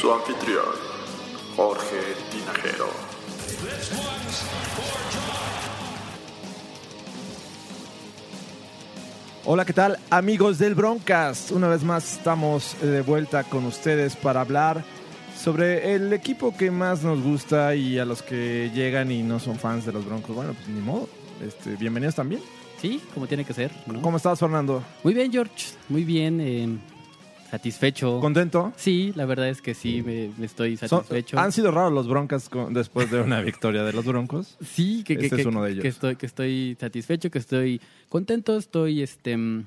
Su anfitrión, Jorge Tinajero. Hola, ¿qué tal amigos del Broncast? Una vez más estamos eh, de vuelta con ustedes para hablar sobre el equipo que más nos gusta y a los que llegan y no son fans de los Broncos. Bueno, pues ni modo. Este, bienvenidos también. Sí, como tiene que ser. ¿no? ¿Cómo estás, Fernando? Muy bien, George. Muy bien. eh, satisfecho. ¿Contento? Sí, la verdad es que sí, me, me estoy satisfecho. ¿Han sido raros los Broncas con- después de una victoria de los Broncos? Sí, que, que- Este que- es uno de ellos. que estoy, que estoy satisfecho, que estoy contento, estoy, este, mm,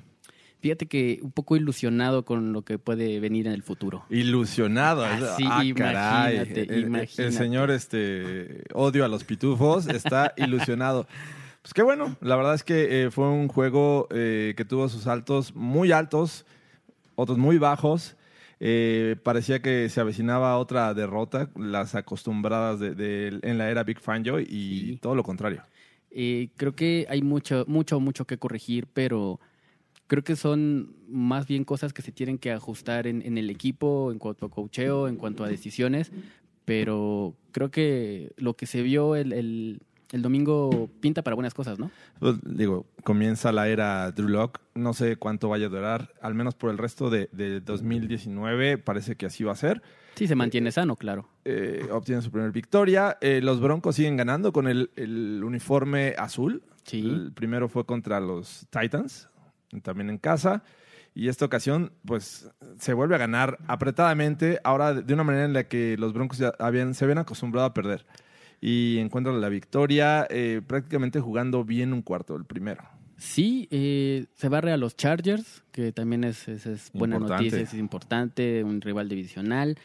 fíjate que un poco ilusionado con lo que puede venir en el futuro. Ilusionado. Ah, sí, ah, caray. imagínate, El- imagínate. señor este odio a los pitufos está ilusionado. Pues qué bueno. La verdad es que eh, fue un juego eh, que tuvo sus altos muy altos, otros muy bajos. Eh, parecía que se avecinaba otra derrota, las acostumbradas de, de- en la era Big Fangio y Sí. todo lo contrario. Creo que hay mucho, mucho, mucho que corregir, pero creo que son más bien cosas que se tienen que ajustar en, en el equipo, en cuanto a cocheo, en cuanto a decisiones, pero creo que lo que se vio el, el- el domingo pinta para buenas cosas, ¿no? Pues, digo, comienza la era Drew Lock. No sé cuánto vaya a durar, al menos por el resto de, de 2019. Parece que así va a ser. Sí, se mantiene sano, claro. Eh, obtiene su primera victoria. Eh, los Broncos siguen ganando con el, el uniforme azul. Sí. El primero fue contra los Titans, también en casa. Y esta ocasión, pues, se vuelve a ganar apretadamente. Ahora de una manera en la que los Broncos ya habían, se habían acostumbrado a perder. Y encuentran la victoria eh, prácticamente jugando bien un cuarto, el primero. Sí, eh, se barre a los Chargers, que también es, es- es buena Importante. noticia, es importante, un rival divisional.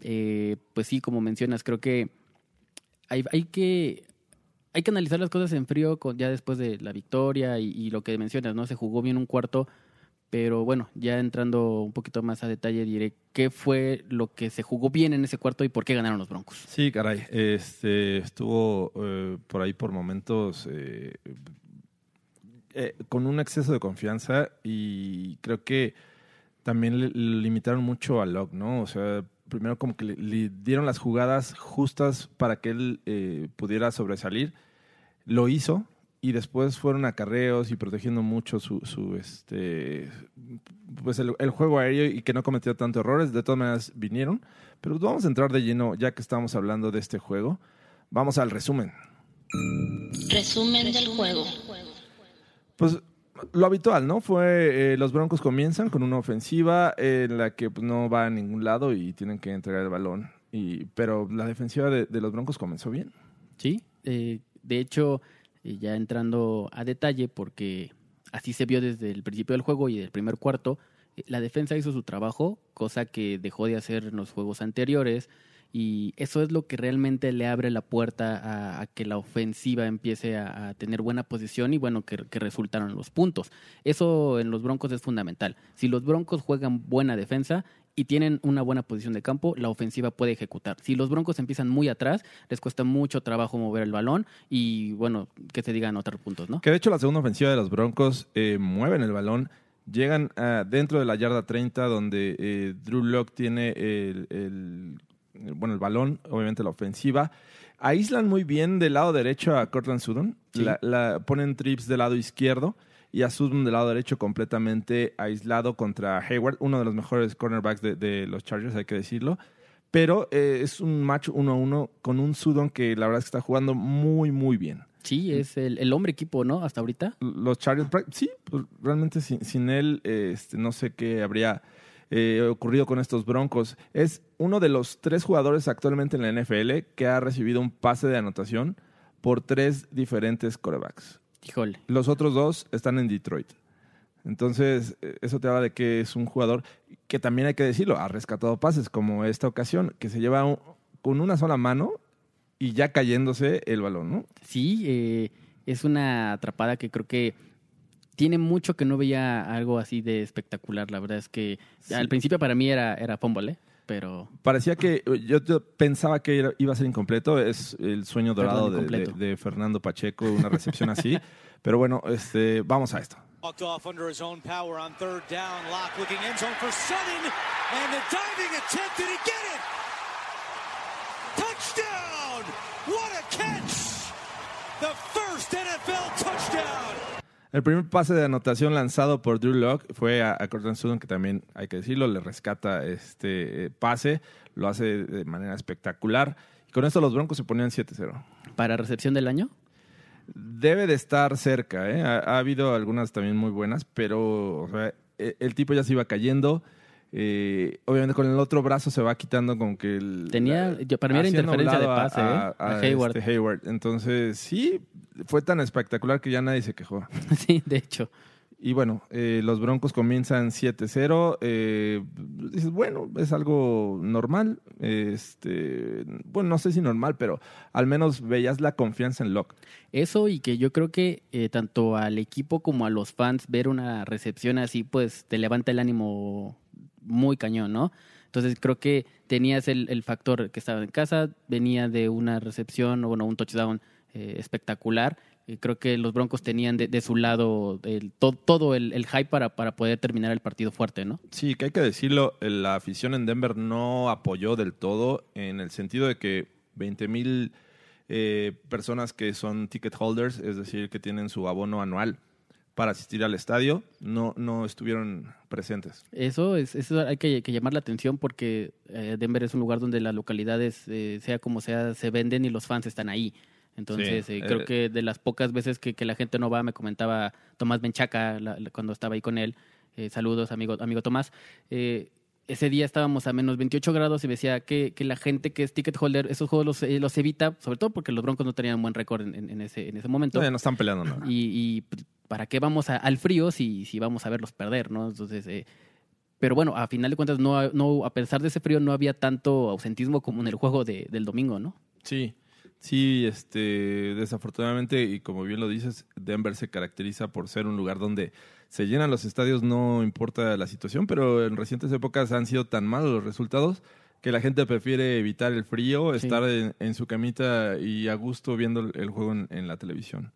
Eh, pues sí, como mencionas, creo que hay, hay que hay que analizar las cosas en frío ya después de la victoria y, lo que mencionas, ¿no? Se jugó bien un cuarto, pero bueno, ya entrando un poquito más a detalle diré qué fue lo que se jugó bien en ese cuarto y por qué ganaron los Broncos. Sí, caray. Este, estuvo eh, por ahí por momentos eh, eh, con un exceso de confianza y creo que también le limitaron mucho a Locke, ¿no? O sea, primero como que le, le dieron las jugadas justas para que él eh, pudiera sobresalir. Lo hizo y después fueron acarreos y protegiendo mucho su, su este pues el, el juego aéreo y que no cometió tantos errores. De todas maneras vinieron. Pero vamos a entrar de lleno, ya que estamos hablando de este juego. Vamos al resumen. Resumen del juego. Pues lo habitual, ¿no? Fue eh, los Broncos comienzan con una ofensiva en la que pues, no va a ningún lado y tienen que entregar el balón. Y, pero la defensiva de, los Broncos comenzó bien. Sí, eh, de hecho, eh, ya entrando a detalle, porque así se vio desde el principio del juego y del primer cuarto, eh, la defensa hizo su trabajo, cosa que dejó de hacer en los juegos anteriores, y eso es lo que realmente le abre la puerta a, que la ofensiva empiece a, tener buena posición y bueno, que, que resultaron los puntos. Eso en los Broncos es fundamental. Si los Broncos juegan buena defensa, y tienen una buena posición de campo, la ofensiva puede ejecutar. Si los Broncos empiezan muy atrás, les cuesta mucho trabajo mover el balón y, bueno, que se digan otros puntos, ¿no? Que de hecho la segunda ofensiva de los Broncos eh, mueven el balón, llegan ah, dentro de la yarda 30 donde eh, Drew Lock tiene el- bueno, el balón, obviamente la ofensiva. Aíslan muy bien del lado derecho a Cortland Sutton, Sí. la, la- ponen trips del lado izquierdo y a Sutton del lado derecho completamente aislado contra Hayward, uno de los mejores cornerbacks de, de los Chargers, hay que decirlo. Pero eh, es un match 1-1 con un Sutton que la verdad es que está jugando muy, muy bien Sí, es el, el hombre equipo, ¿no? Hasta ahorita. los Chargers, sí, pues, realmente sin, sin él, eh, este, no sé qué habría eh, ocurrido con estos Broncos. Es uno de los tres jugadores actualmente en la NFL que ha recibido un pase de anotación por tres diferentes corebacks. Híjole. Los otros dos están en Detroit. Entonces, eh, eso te habla de que es un jugador que también hay que decirlo, ha rescatado pases, como esta ocasión, que se lleva un- con una sola mano y ya cayéndose el balón, ¿no? Sí, eh, es una atrapada que creo que tiene mucho que no veía algo así de espectacular. La verdad es que al principio para mí era, era fumble, ¿eh? pero Parecía que yo, yo pensaba que iba a ser incompleto, es el sueño dorado Perdón, de, de- de Fernando Pacheco, una recepción así. Pero bueno, este, vamos a esto. Walked off under his own power on third down. Lock looking end zone for Sutton. And the diving attempt. Did he get it? Touchdown! What a catch! The first NFL touchdown. El primer pase de anotación lanzado por Drew Locke fue a, a Cortland Sutton, que también hay que decirlo, le rescata este eh, pase, lo hace de manera espectacular. Y con esto los Broncos se ponían 7-0. para recepción del año, Debe de estar cerca, ¿eh? ha, ha habido algunas también muy buenas, pero o sea, e- el tipo ya se iba cayendo. Eh, obviamente con el otro brazo se va quitando como que el, Tenía- yo- para mí era interferencia de pase, ¿eh? A Hayward. este Hayward. Entonces, sí, fue tan espectacular que ya nadie se quejó. sí, de hecho. Y bueno, eh, los Broncos comienzan 7-0. eh, dices, bueno, es algo normal. Este, bueno, no sé si normal, pero al menos veías la confianza en Locke. Eso y que yo creo que eh, tanto al equipo como a los fans ver una recepción así, pues te levanta el ánimo muy cañón, ¿no? Entonces creo que tenías el, el factor que estaba en casa, venía de una recepción o bueno, un touchdown eh, espectacular. Y creo que los Broncos tenían de, de su lado el, to- todo el, el hype para, para poder terminar el partido fuerte, ¿no? Sí, que hay que decirlo, la afición en Denver no apoyó del todo en el sentido de que 20 mil eh, personas que son ticket holders, es decir, que tienen su abono anual para asistir al estadio, no, no estuvieron presentes. Eso es eso hay que, que llamar la atención porque eh, Denver es un lugar donde las localidades, eh, sea como sea, se venden y los fans están ahí. Entonces, Sí, eh, creo que de las pocas veces que, que la gente no va, me comentaba Tomás Benchaca la- la- cuando estaba ahí con él. saludos, amigo, amigo Tomás. Ese día estábamos a menos 28 grados y me decía que, que la gente que es ticket holder, esos juegos los, eh, los evita, sobre todo porque los Broncos no tenían buen récord en, en- en ese, en ese momento. Todavía no están peleando nada. Y, y, pues, para qué vamos a- al frío si, si vamos a verlos perder, ¿no? Entonces, eh, pero bueno, a final de cuentas, no, no, a pesar de ese frío, no había tanto ausentismo como en el juego de- del domingo, ¿no? Sí, sí, este, desafortunadamente, y como bien lo dices, Denver se caracteriza por ser un lugar donde se llenan los estadios, no importa la situación, pero en recientes épocas han sido tan malos los resultados que la gente prefiere evitar el frío, Sí. estar en, en su camita y a gusto viendo el, juego en, en la televisión.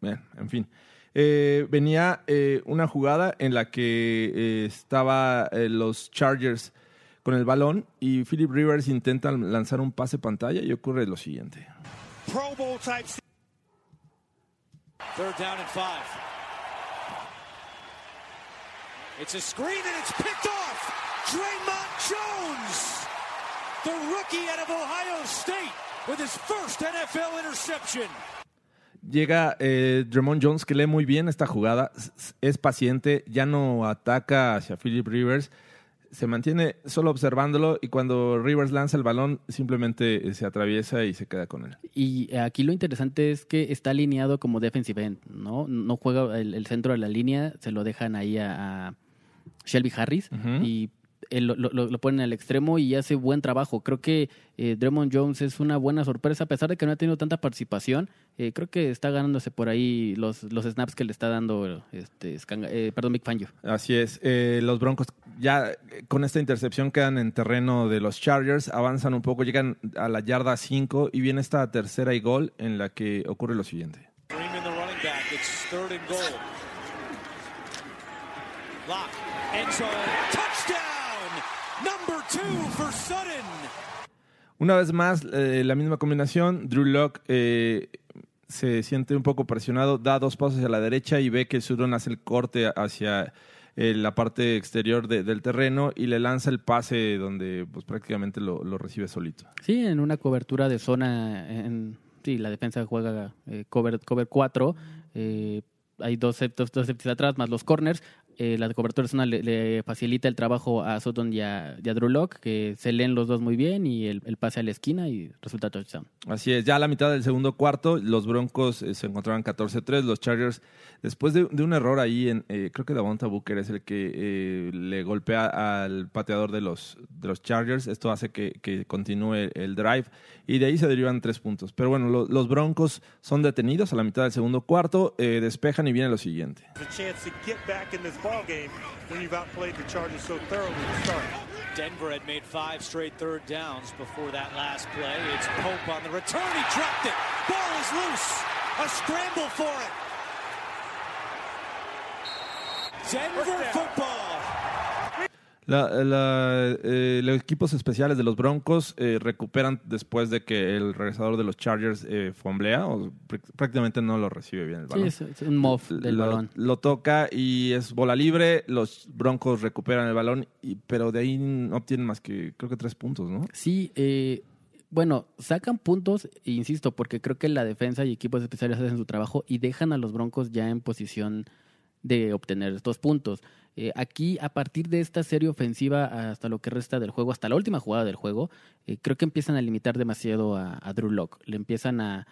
Bien, en fin. Eh, venía eh, una jugada en la que eh, estaba eh, los Chargers con el balón y Philip Rivers intenta lanzar un pase pantalla y ocurre lo siguiente. Pro Bowl type. Third down and five. It's a screen and it's picked off. Draymond Jones, the rookie out of Ohio State, with his first NFL interception. Llega eh, Drummond Jones que lee muy bien esta jugada, es paciente, ya no ataca hacia Philip Rivers, se mantiene solo observándolo y cuando Rivers lanza el balón simplemente eh, se atraviesa y se queda con él. Y aquí lo interesante es que está alineado como defensive end, ¿no? No juega el, el centro de la línea, se lo dejan ahí a, a Shelby Harris y él lo, lo, lo ponen al extremo y hace buen trabajo. Creo que eh, Draymond Jones es una buena sorpresa, a pesar de que no ha tenido tanta participación. eh, creo que está ganándose por ahí los, los snaps que le está dando este, Scanga- eh, perdón, Big Fangio. Así es, eh, los Broncos ya con esta intercepción quedan en terreno de los Chargers, avanzan un poco, llegan a la yarda 5 y viene esta tercera y gol en la que ocurre lo siguiente. Una vez más, eh, la misma combinación. Drew Locke eh, se siente un poco presionado, da dos pasos hacia la derecha y ve que Sutton hace el corte hacia eh, la parte exterior de- del terreno y le lanza el pase donde pues, prácticamente lo, lo recibe solito. Sí, en una cobertura de zona, en, sí, la defensa juega eh, cover, cover 4, eh, hay dos, sep- dos, atrás, más los corners. Eh, la cobertura zona le, le facilita el trabajo a Sutton y a, y a Drew Lock, que se leen los dos muy bien y el, el pase a la esquina y resulta touchdown. Así es, ya a la mitad del segundo cuarto, los Broncos eh, se encontraban 14-3, los Chargers, después de, de un error ahí, en, eh, creo que Davonta Booker es el que eh, le golpea al pateador de los, de los Chargers, esto hace que, que continúe el, drive y de ahí se derivan tres puntos. Pero bueno, lo- los Broncos son detenidos a la mitad del segundo cuarto, eh, despejan y viene lo siguiente. Chance to get back in this ball game when you've outplayed the Chargers so thoroughly to start. Denver had made five straight third downs before that last play. It's Pope on the return. He dropped it. Ball is loose. A scramble for it. Denver football. La- la, eh, los equipos especiales de los Broncos eh, recuperan después de que el regresador de los Chargers eh, fomblea o pr- prácticamente no lo recibe bien el Sí, balón. es, es un muff del lo, balón. lo toca y es bola libre, los Broncos recuperan el balón, y, pero de ahí no obtienen más que creo que tres puntos, ¿no? Sí, eh, bueno, sacan puntos, insisto, porque creo que la defensa y equipos especiales hacen su trabajo y dejan a los Broncos ya en posición de obtener estos puntos. Eh, aquí, a partir de esta serie ofensiva hasta lo que resta del juego, hasta la última jugada del juego, eh, creo que empiezan a limitar demasiado a, a Drew Lock. Le empiezan a,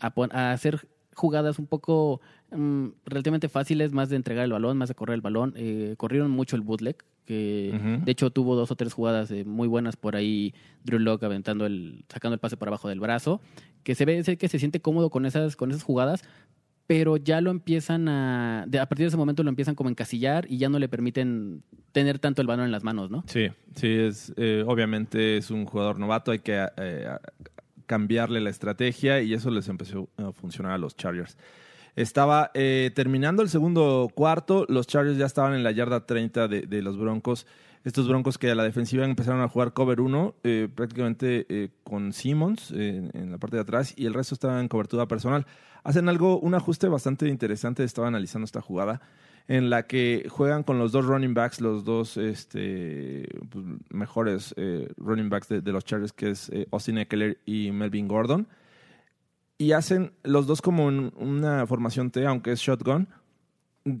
a, pon- a hacer jugadas un poco mm, relativamente fáciles, más de entregar el balón, más de correr el balón. Eh, corrieron mucho el bootleg, que de hecho tuvo dos o tres jugadas eh, muy buenas por ahí, Drew Lock aventando el, sacando el pase por abajo del brazo, que se ve que se siente cómodo con esas, con esas jugadas, pero ya lo empiezan a, a partir de ese momento lo empiezan como a encasillar y ya no le permiten tener tanto el balón en las manos, ¿no? Sí, sí, es, eh, obviamente es un jugador novato, hay que eh, cambiarle la estrategia y eso les empezó a funcionar a los Chargers. Estaba eh, terminando el segundo cuarto, los Chargers ya estaban en la yarda 30 de, de los Broncos. Estos Broncos que a la defensiva empezaron a jugar cover 1, eh, prácticamente eh, con Simmons eh, en la parte de atrás y el resto estaba en cobertura personal. Hacen algo, un ajuste bastante interesante, estaba analizando esta jugada en la que juegan con los dos running backs, los dos este, pues, mejores running backs de, los Chargers, que es Austin Eckler y Melvin Gordon. Y hacen los dos como en una formación T, aunque es shotgun.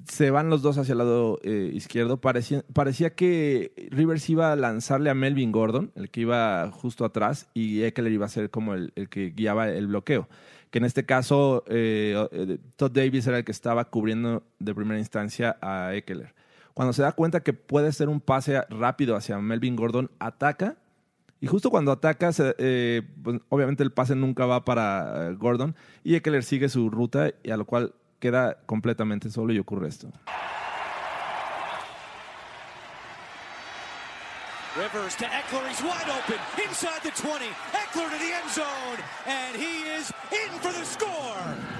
Se van los dos hacia el lado eh, izquierdo. Parecía, parecía que Rivers iba a lanzarle a Melvin Gordon, el que iba justo atrás, y Eckler iba a ser como el, el que guiaba el bloqueo. Que en este caso, eh, eh, Todd Davis era el que estaba cubriendo de primera instancia a Eckler. Cuando se da cuenta que puede ser un pase rápido hacia Melvin Gordon, ataca. Y justo cuando ataca, eh, pues, obviamente el pase nunca va para Gordon. Y Eckler sigue su ruta, y a lo cual queda completamente solo y ocurre esto. Rivers to Eckler. He's wide open inside the 20. Eckler to the end zone. And he is in for the score.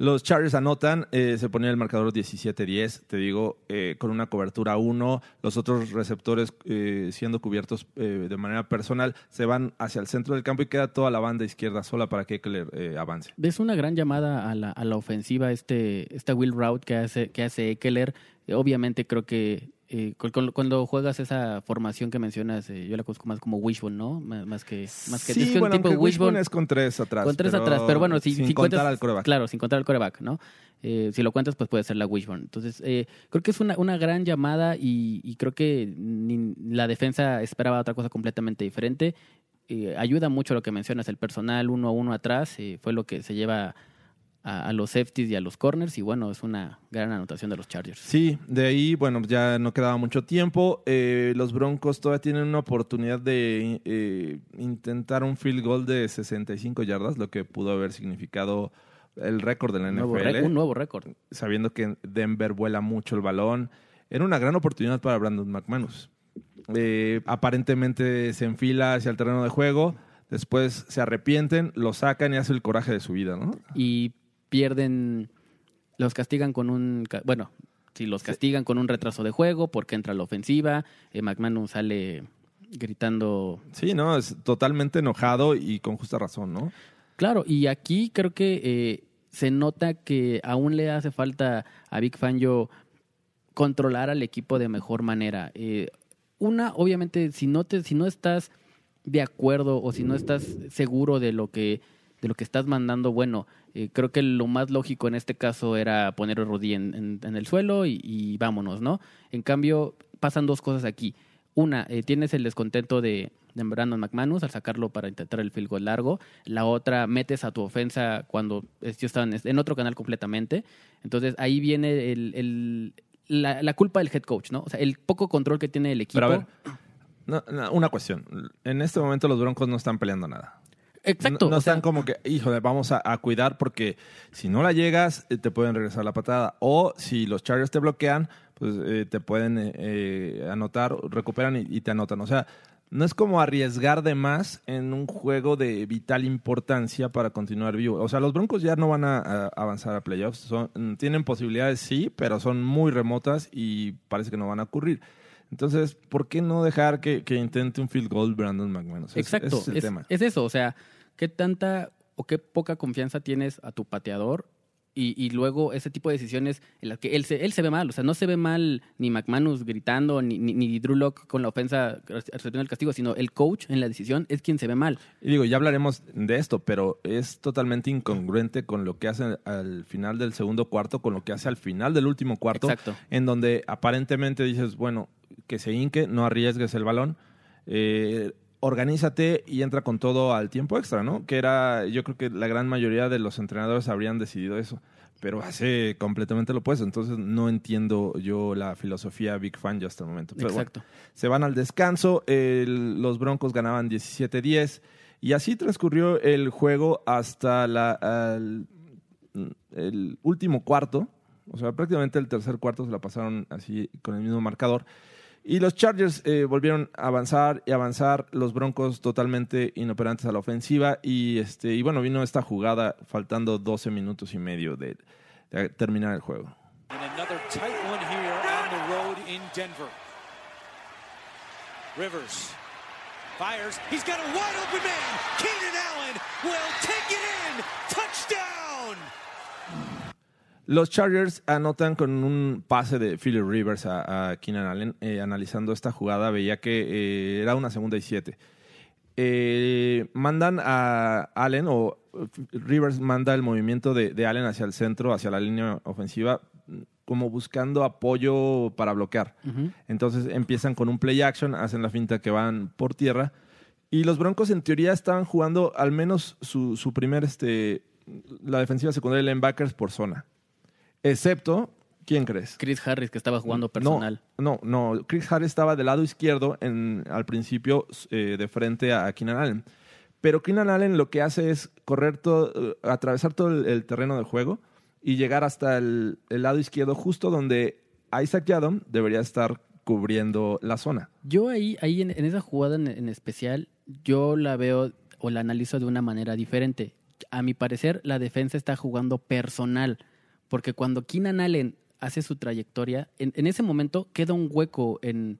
Los Chargers anotan, eh, se ponía el marcador 17-10, te digo, eh, con una cobertura 1, los otros receptores eh, siendo cubiertos eh, de manera personal, se van hacia el centro del campo y queda toda la banda izquierda sola para que Eckler eh, avance. Es una gran llamada a la, a la ofensiva este, esta Will Route que hace, que hace Eckler. Obviamente creo que eh, cu- cu- cuando juegas esa formación que mencionas, eh, yo la conozco más como Wishbone, ¿no? Más, más que más que sí, es que un tipo Wishbone Wishbone es con tres atrás. con tres atrás, pero bueno, si, sin si contar cuentas, al coreback. Claro, sin contar al coreback, ¿no? Eh, si lo cuentas, pues puede ser la Wishbone. Entonces, creo que es una, una gran llamada y, y creo que ni- la defensa esperaba otra cosa completamente diferente. Ayuda mucho lo que mencionas, el personal uno a uno atrás, fue lo que se lleva a, a los safeties y a los corners y bueno, es una gran anotación de los Chargers. Sí, de ahí, bueno, ya no quedaba mucho tiempo. Eh, los Broncos todavía tienen una oportunidad de eh, intentar un field goal de 65 yardas, lo que pudo haber significado el récord de la nuevo, NFL. un nuevo récord. sabiendo que Denver vuela mucho el balón. Era una gran oportunidad para Brandon McManus. Eh, aparentemente se enfila hacia el terreno de juego, después se arrepienten, lo sacan y hace el coraje de su vida, ¿no? y pierden, los castigan con un, bueno, si los castigan con un retraso de juego porque entra la ofensiva, eh, McManus sale gritando, Sí, ¿no? Es totalmente enojado y con justa razón, ¿no? claro, y aquí creo que eh, se nota que aún le hace falta a Big Fangio controlar al equipo de mejor manera. Eh, una, obviamente, si no te, si no estás de acuerdo o si no estás seguro de lo que de lo que estás mandando, bueno, eh, creo que lo más lógico en este caso era poner a Rudy en, en- en el suelo y, y vámonos, ¿no? En cambio, pasan dos cosas aquí. Una, eh, tienes el descontento de, de Brandon McManus al sacarlo para intentar el field goal largo. La otra, metes a tu ofensa cuando ellos estaban en otro canal completamente. Entonces ahí viene el, el- la, la culpa del head coach, ¿no? O sea, el poco control que tiene el equipo. Pero a ver, no, no, una cuestión. En este momento los Broncos no están peleando nada. Exacto. No, no sea, están como que, híjole, vamos a, a cuidar porque si no la llegas, eh, te pueden regresar la patada. O si los Chargers te bloquean, pues eh, te pueden eh, eh, anotar, recuperan y, y te anotan. O sea, no es como arriesgar de más en un juego de vital importancia para continuar vivo. O sea, los Broncos ya no van a, a avanzar a playoffs. Son- tienen posibilidades, sí, pero son muy remotas y parece que no van a ocurrir. Entonces, ¿por qué no dejar que, que intente un field goal Brandon McManus? Ese- Exacto, ese es el es, tema. es eso, o sea, qué tanta o qué poca confianza tienes a tu pateador y, y luego ese tipo de decisiones en las que él se, él se ve mal, o sea, no se ve mal ni McManus gritando, ni, ni, ni Drew Lock con la ofensa recibiendo el castigo, sino el coach en la decisión es quien se ve mal. Y digo, ya hablaremos de esto, pero es totalmente incongruente con lo que hace al final del segundo cuarto, con lo que hace al final del último cuarto, Exacto. en donde aparentemente dices, bueno, que se hinque, no arriesgues el balón, eh, organízate y entra con todo al tiempo extra, ¿no? Que era, yo creo que la gran mayoría de los entrenadores habrían decidido eso, pero hace completamente lo opuesto, entonces no entiendo yo la filosofía Big Fan ya hasta el momento. Pero bueno, Exacto. se van al descanso, el- los Broncos ganaban 17-10 y así transcurrió el juego hasta la, al- el último cuarto, o sea, prácticamente el tercer cuarto se la pasaron así con el mismo marcador. Y los Chargers eh, volvieron a avanzar y avanzar, los Broncos totalmente inoperantes a la ofensiva y este y bueno, vino esta jugada faltando 12 minutos y medio de, de terminar el juego. Rivers fires. He's got a wide open man. Keenan Allen will take it in. Touchdown. Los Chargers anotan con un pase de Philip Rivers a, a Keenan Allen. Eh, analizando esta jugada, veía que eh, era una segunda y siete. Eh, mandan a Allen, o Rivers manda el movimiento de, de Allen hacia el centro, hacia la línea ofensiva, como buscando apoyo para bloquear. Entonces empiezan con un play action, hacen la finta que van por tierra. Y los Broncos, en teoría, estaban jugando al menos su, su primer, este, la defensiva secundaria de linebackers por zona. Excepto, ¿quién crees? Chris Harris que estaba jugando personal. No, no, no. Chris Harris estaba del lado izquierdo en, al principio eh, de frente a Keenan Allen. Pero Keenan Allen lo que hace es correr todo, eh, atravesar todo el, el terreno de juego y llegar hasta el, el lado izquierdo, justo donde Isaac Yadom debería estar cubriendo la zona. Yo ahí, ahí en, en esa jugada en, en especial, yo la veo o la analizo de una manera diferente. A mi parecer, la defensa está jugando personal, porque cuando Keenan Allen hace su trayectoria, en, ese momento queda un hueco en,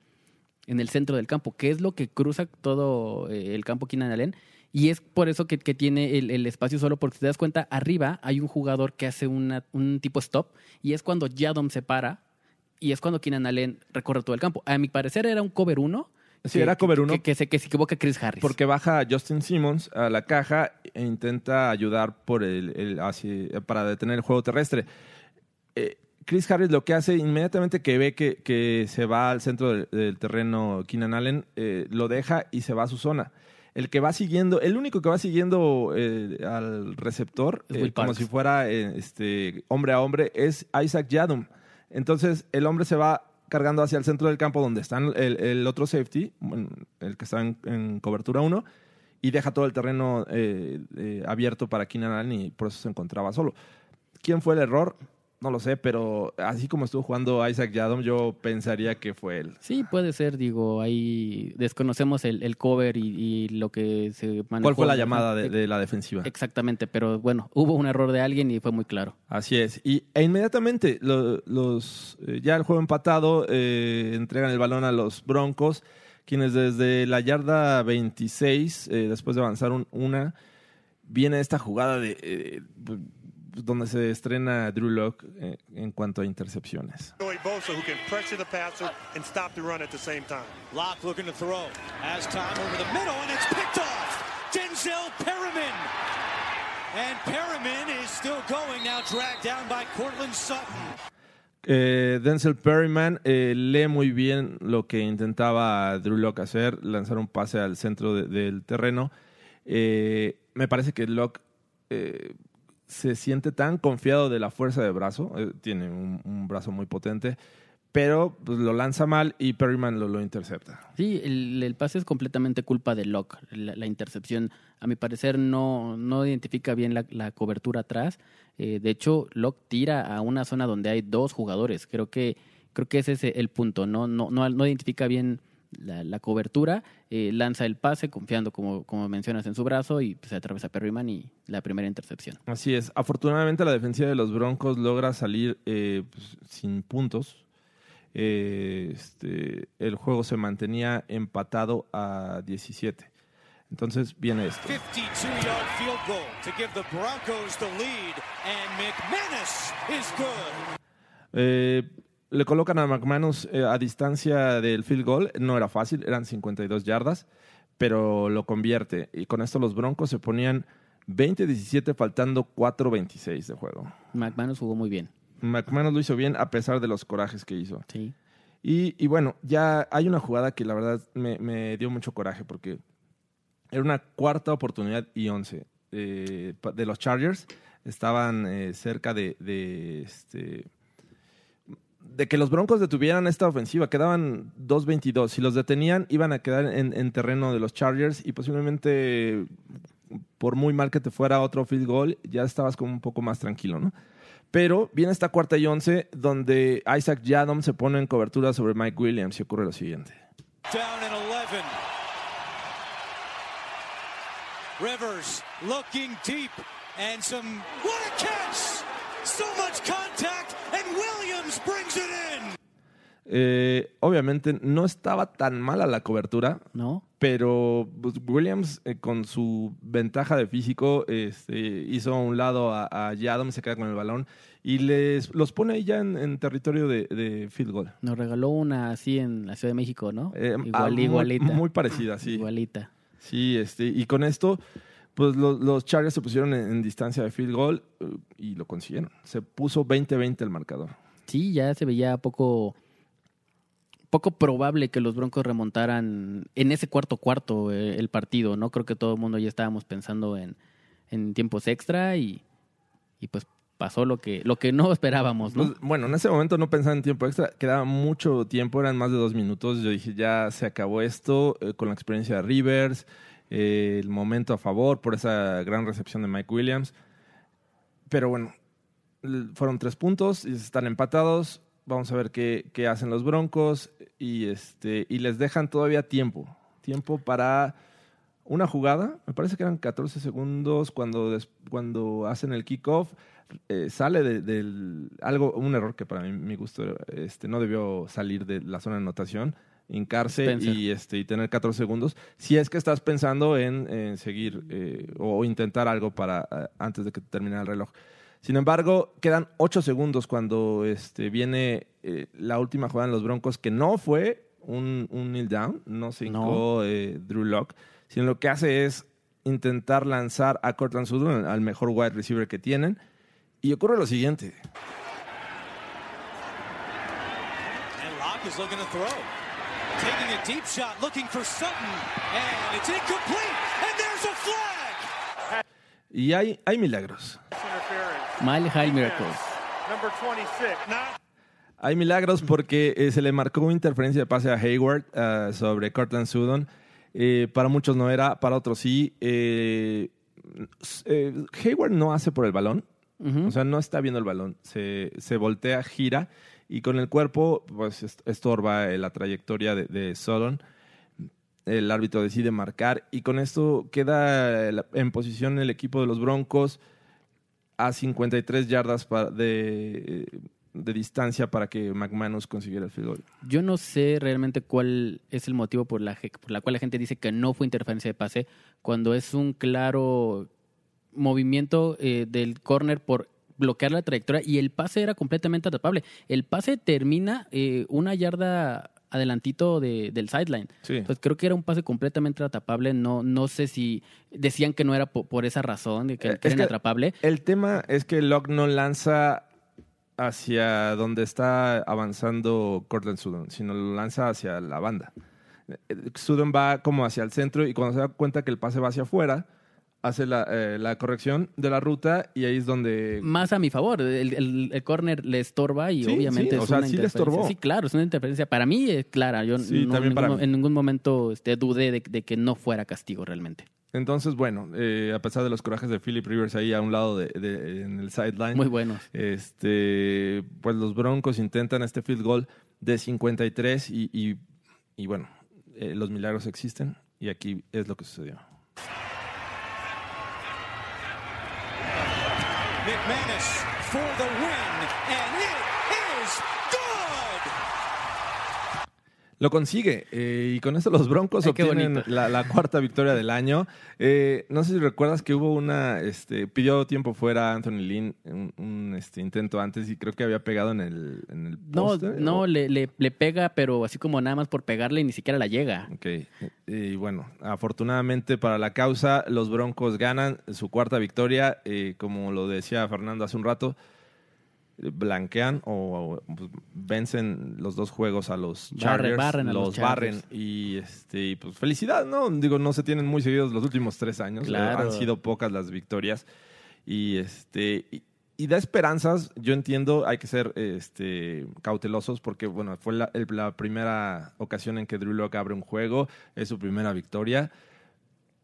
el centro del campo, que es lo que cruza todo eh, el campo Keenan Allen. Y es por eso que, tiene el, el espacio solo, porque si te das cuenta, arriba hay un jugador que hace una- un tipo stop, y es cuando Yadom se para, y es cuando Keenan Allen recorre todo el campo. A mi parecer era un cover 1. Sí, era cover uno. Que, que se, que se equivoca Chris Harris. Porque baja Justin Simmons a la caja e intenta ayudar por el, para detener el juego terrestre. Eh, Chris Harris lo que hace inmediatamente que ve que, que se va al centro del, del terreno Keenan Allen, eh, lo deja y se va a su zona. El que va siguiendo, el único que va siguiendo eh, al receptor, como si fuera este, hombre a hombre, es Isaac Yadom. Entonces el hombre se va cargando hacia el centro del campo donde está el, otro safety, el que está en, en cobertura 1, y deja todo el terreno eh, eh, abierto para Keenan Allen y por eso se encontraba solo. ¿Quién fue el error? No lo sé, pero así como estuvo jugando Isaac Yadom, yo pensaría que fue él. Sí, puede ser, digo, ahí desconocemos el, el cover y, y lo que se manejó. ¿Cuál fue la llamada de, de la defensiva? Exactamente, pero bueno, hubo un error de alguien y fue muy claro. Así es. Y, e inmediatamente lo- los, eh, ya el juego empatado, eh, entregan el balón a los Broncos, quienes desde la yarda 26, eh, después de avanzar un- una, viene esta jugada de eh, donde se estrena Drew Lock en cuanto a intercepciones. Joey Bosa, who can pressure the passer and stop the run at the same time. Locke looking to throw. Has time over the middle, and it's picked off. Denzel Perriman. And Perriman is still going now, dragged down by Cortland Sutton. Eh, Denzel Perryman eh, lee muy bien lo que intentaba Drew Locke hacer, lanzar un pase al centro de- del terreno. Eh, me parece que Locke eh, se siente tan confiado de la fuerza de brazo, eh, tiene un, brazo muy potente, pero pues, lo lanza mal y Perryman lo, intercepta. Sí, el, pase es completamente culpa de Locke. La, la intercepción, a mi parecer, no, no identifica bien la, la cobertura atrás. Eh, de hecho, Locke tira a una zona donde hay dos jugadores. Creo que, creo que ese es el punto. No, no, no, no identifica bien la, la cobertura. eh, lanza el pase confiando, como, como mencionas, en su brazo y pues, se atraviesa Perryman y la primera intercepción. Así es. Afortunadamente la defensiva de los Broncos logra salir eh, pues, sin puntos. Eh, este, el juego se mantenía empatado a 17. Entonces viene esto. 52-yard field goal to give the Broncos the lead, and McManus is good. Eh, le colocan a McManus eh, a distancia del field goal. No era fácil, eran 52 yardas, pero lo convierte. Y con esto los Broncos se ponían 20-17 faltando 4-26 de juego. McManus jugó muy bien. McManus lo hizo bien a pesar de los corajes que hizo. Sí. Y, y bueno, ya hay una jugada que la verdad me, me dio mucho coraje porque era una cuarta oportunidad y once eh, pa- de los Chargers. Estaban eh, cerca de, de, este, de que los Broncos detuvieran esta ofensiva. Quedaban 2-22. Si los detenían, iban a quedar en, en terreno de los Chargers y posiblemente, por muy mal que te fuera otro field goal, ya estabas como un poco más tranquilo, ¿no? Pero viene esta cuarta y once donde Isaac Yadom se pone en cobertura sobre Mike Williams y ocurre lo siguiente. Down in 11. Rivers looking deep and some. What a catch! So much contact, and Williams brings it in. Eh, obviamente no estaba tan mala la cobertura, ¿No? pero pues, Williams eh, con su ventaja de físico este, hizo a un lado a, a Yadom, se queda con el balón y les los pone ahí ya en, en territorio de, de field goal. Nos regaló una así en la Ciudad de México, ¿no? Eh, ah, muy- igualita. Muy, parecida, sí. Igualita. Sí, este, y con esto, pues los, los Chargers se pusieron en, en distancia de field goal eh, y lo consiguieron. Se puso 20-20 el marcador. Sí, ya se veía poco poco probable que los Broncos remontaran en ese cuarto cuarto eh, el partido, ¿no? Creo que todo el mundo ya estábamos pensando en, en tiempos extra y, y pues pasó lo que lo que no esperábamos, ¿no? Pues, bueno, en ese momento no pensaba en tiempo extra, quedaba mucho tiempo, eran más de dos minutos. Yo dije, ya se acabó esto eh, con la experiencia de Rivers, eh, el momento a favor por esa gran recepción de Mike Williams. Pero bueno, fueron tres puntos y están empatados. Vamos a ver qué, qué hacen los Broncos y, este, y les dejan todavía tiempo. Tiempo para una jugada. Me parece que eran 14 segundos cuando, cuando hacen el kickoff. eh, sale de- del algo un error que para mí mi gusto este no debió salir de la zona de anotación hincarse Spencer. y este y tener 14 segundos si es que estás pensando en, en seguir eh, o intentar algo para eh, antes de que termine el reloj sin embargo quedan 8 segundos cuando este viene eh, la última jugada en los Broncos que no fue un, un kneel down no se hincó eh, Drew Lock sino lo que hace es intentar lanzar a Cortland Sutton al mejor wide receiver que tienen y ocurre lo siguiente. And Locke is looking to throw. Taking a deep shot, looking for Sutton. And it's incomplete. And there's a flag. Y hay, hay milagros. Mile High Miracles. Number 26. Not Hay milagros porque eh, se le marcó una interferencia de pase a Hayward ah, sobre Cortland Sutton. Eh, para muchos no era, para otros sí. Eh, eh, Hayward no hace por el balón. Ujú. O sea, no está viendo el balón. Se, se voltea, gira y con el cuerpo pues est- estorba eh, la trayectoria de, de. El árbitro decide marcar y con esto queda eh, en posición el equipo de los Broncos a 53 yardas de, de distancia para que McManus consiguiera el field goal. Yo no sé realmente cuál es el motivo por la, por la cual la gente dice que no fue interferencia de pase cuando es un claro movimiento eh, del corner por bloquear la trayectoria y el pase era completamente atrapable. El pase termina eh, una yarda adelantito de, del sideline. Sí. Entonces creo que era un pase completamente atrapable. No, no sé si decían que no era po- por, esa razón, de que, Eh, que era inatrapable. El tema es que Locke no lanza hacia donde está avanzando Cortland Sutton, sino lo lanza hacia la banda. Eh, Sutton va como hacia el centro y cuando se da cuenta que el pase va hacia afuera, hace la, eh, la corrección de la ruta y ahí es donde... Más a mi favor. El, el, el corner le estorba y Sí, obviamente sí, o es sea, una sí le interferencia. estorbó. Sí, claro, es una interferencia. Para mí es clara. Yo Sí, no, también en, para ningún, mí. en ningún momento este, dudé de, de que no fuera castigo realmente. Entonces, bueno, eh, a pesar de los corajes de Philip Rivers ahí a un lado de, de- en el sideline, Muy buenos. este, pues los Broncos intentan este field goal de 53 y, y, y bueno, eh, los milagros existen y aquí es lo que sucedió. McManus for the win, and it Lo consigue eh, y con esto los Broncos Ay, obtienen la, la cuarta victoria del año. Eh, no sé si recuerdas que hubo una, este, pidió tiempo fuera Anthony Lynn, un, un, este, intento antes y creo que había pegado en el, en el No, no o- le, le, le pega, pero así como nada más por pegarle, ni siquiera la llega. Ok, y bueno, afortunadamente para la causa, los Broncos ganan su cuarta victoria, eh, como lo decía Fernando hace un rato, blanquean o, o, pues, vencen los dos juegos a los Chargers, barren a los los barren y este pues felicidad, ¿no? Digo, no se tienen muy seguidos los últimos tres años, eh, Claro. han sido pocas las victorias y este y, y da esperanzas, yo entiendo, hay que ser este, cautelosos porque, bueno, fue la, el- la primera ocasión en que Drew Locke abre un juego, es su primera victoria.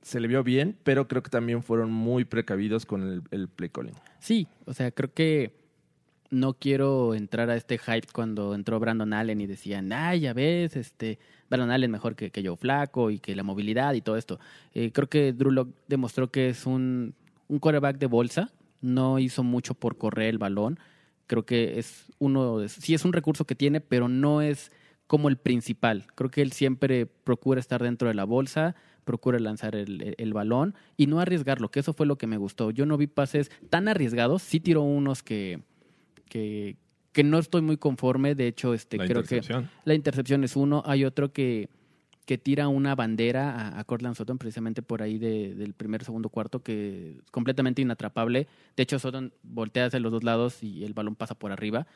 Se le vio bien, pero creo que también fueron muy precavidos con el, el play calling. Sí, o sea, creo que no quiero entrar a este hype cuando entró Brandon Allen y decían, ay, ya ves, este, Brandon Allen mejor que, que Joe Flaco y que la movilidad y todo esto. Eh, creo que Drew demostró que es un, un quarterback de bolsa, no hizo mucho por correr el balón. Creo que es uno, sí es un recurso que tiene, pero no es como el principal. Creo que él siempre procura estar dentro de la bolsa, procura lanzar el, el- el balón y no arriesgarlo, que eso fue lo que me gustó. Yo no vi pases tan arriesgados, sí tiró unos que, que, que no estoy muy conforme, de hecho, este, La creo que la intercepción es uno, hay otro que, que tira una bandera a, a Cortland Sutton precisamente por ahí de- del primer, segundo, cuarto, que es completamente inatrapable. De hecho, Sutton voltea hacia los dos lados y el balón pasa por arriba.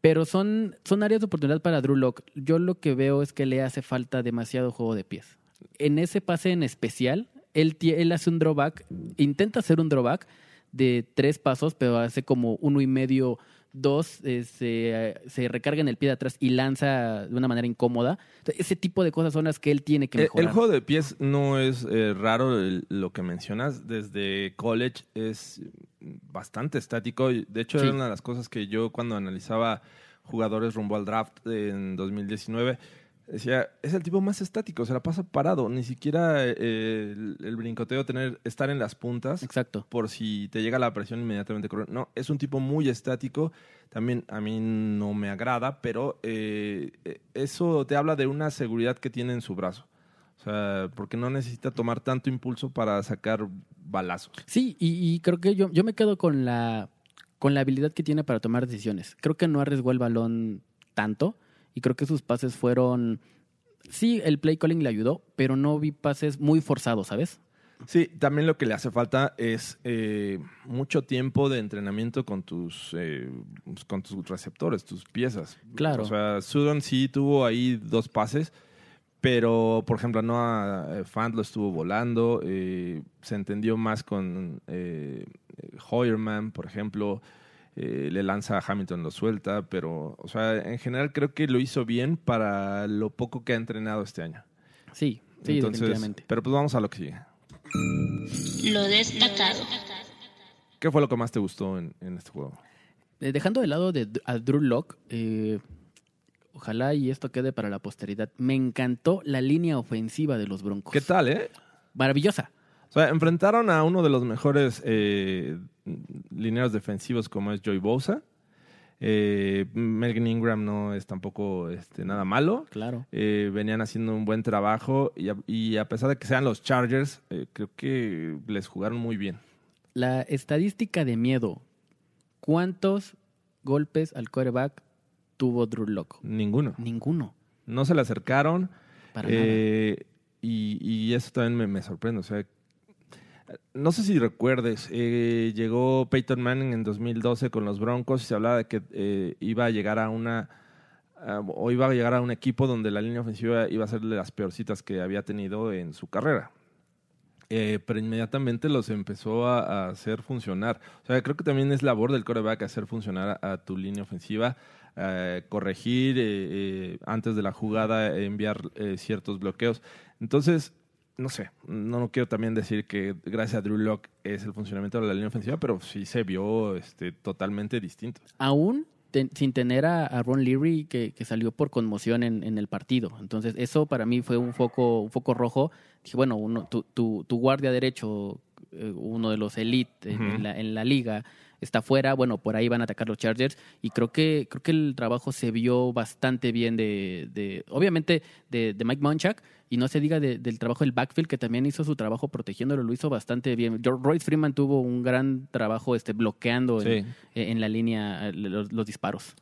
Pero son, son áreas de oportunidad para Drew Lock. Yo lo que veo es que le hace falta demasiado juego de pies. En ese pase en especial, él, él hace un drawback, intenta hacer un drawback de tres pasos, pero hace como uno y medio, dos, eh, se, se recarga en el pie de atrás y lanza de una manera incómoda. Entonces, ese tipo de cosas son las que él tiene que mejorar. el juego de pies no es eh, raro el- lo que mencionas. Desde college es bastante estático. De hecho, Sí. era una de las cosas que yo cuando analizaba jugadores rumbo al draft en 2019 decía, es el tipo más estático, se la pasa parado. Ni siquiera eh, el, el brincoteo, tener, estar en las puntas Exacto. por si te llega la presión inmediatamente correr. No, es un tipo muy estático. También a mí no me agrada, pero eh, eh, eso te habla de una seguridad que tiene en su brazo. O sea, porque no necesita tomar tanto impulso para sacar balazos. Sí, y, y creo que yo, yo me quedo con la, con la habilidad que tiene para tomar decisiones. Creo que no arriesgó el balón tanto y creo que sus pases fueron... Sí, el play calling le ayudó, pero no vi pases muy forzados, ¿sabes? Sí, también lo que le hace falta es eh, mucho tiempo de entrenamiento con tus, eh, con tus receptores, tus piezas. Claro. O sea, Sudon sí tuvo ahí dos pases, pero por ejemplo Noah Fant lo estuvo volando, eh, se entendió más con eh, Hoyerman, por ejemplo, eh, le lanza a Hamilton, lo suelta, pero o sea, en general creo que lo hizo bien para lo poco que ha entrenado este año. Sí, sí, Entonces, definitivamente. pero pues vamos a lo que sigue. Lo destacado. ¿Qué fue lo que más te gustó en, en este juego? Eh, dejando de lado de, a Drew Lock, ojalá y esto quede para la posteridad. Me encantó la línea ofensiva de los Broncos. ¿Qué tal, eh? Maravillosa. O sea, enfrentaron a uno de los mejores eh, lineros defensivos como es Joey Bosa. Eh, Melvin Ingram no es tampoco este, nada malo. Claro. Eh, venían haciendo un buen trabajo y a, y a pesar de que sean los Chargers, eh, creo que les jugaron muy bien. La estadística de miedo. ¿Cuántos golpes al quarterback tuvo Drew Lock? Ninguno. Ninguno. No se le acercaron. Para y, y eso también me, me sorprende. O sea, no sé si recuerdes, eh, llegó Peyton Manning en 2012 con los Broncos y se hablaba de que eh, iba a llegar a una o iba a llegar a un equipo donde la línea ofensiva iba a ser de las peorcitas que había tenido en su carrera. Eh, pero inmediatamente los empezó a, hacer funcionar. O sea, creo que también es labor del coreback hacer funcionar a, tu línea ofensiva, eh, corregir antes de la jugada, enviar ciertos bloqueos. Entonces, no sé, no, no quiero también decir que gracias a Drew Lock es el funcionamiento de la línea ofensiva, pero sí se vio este, totalmente distinto. aún ten- sin tener a, a Ron Leary que, que salió por conmoción en, en el partido. Entonces, eso para mí fue un foco, un foco rojo. Dije, bueno, uno, tu, tu, tu guardia derecho, eh, uno de los elite en la, en la liga, está fuera. Bueno, por ahí van a atacar los Chargers. Y creo que, creo que el trabajo se vio bastante bien de, de obviamente, de, de Mike Munchak. Y no se diga de- del trabajo del backfield, que también hizo su trabajo protegiéndolo, lo hizo bastante bien. Royce Freeman tuvo un gran trabajo este, bloqueando Sí. en la línea eh, los, los disparos.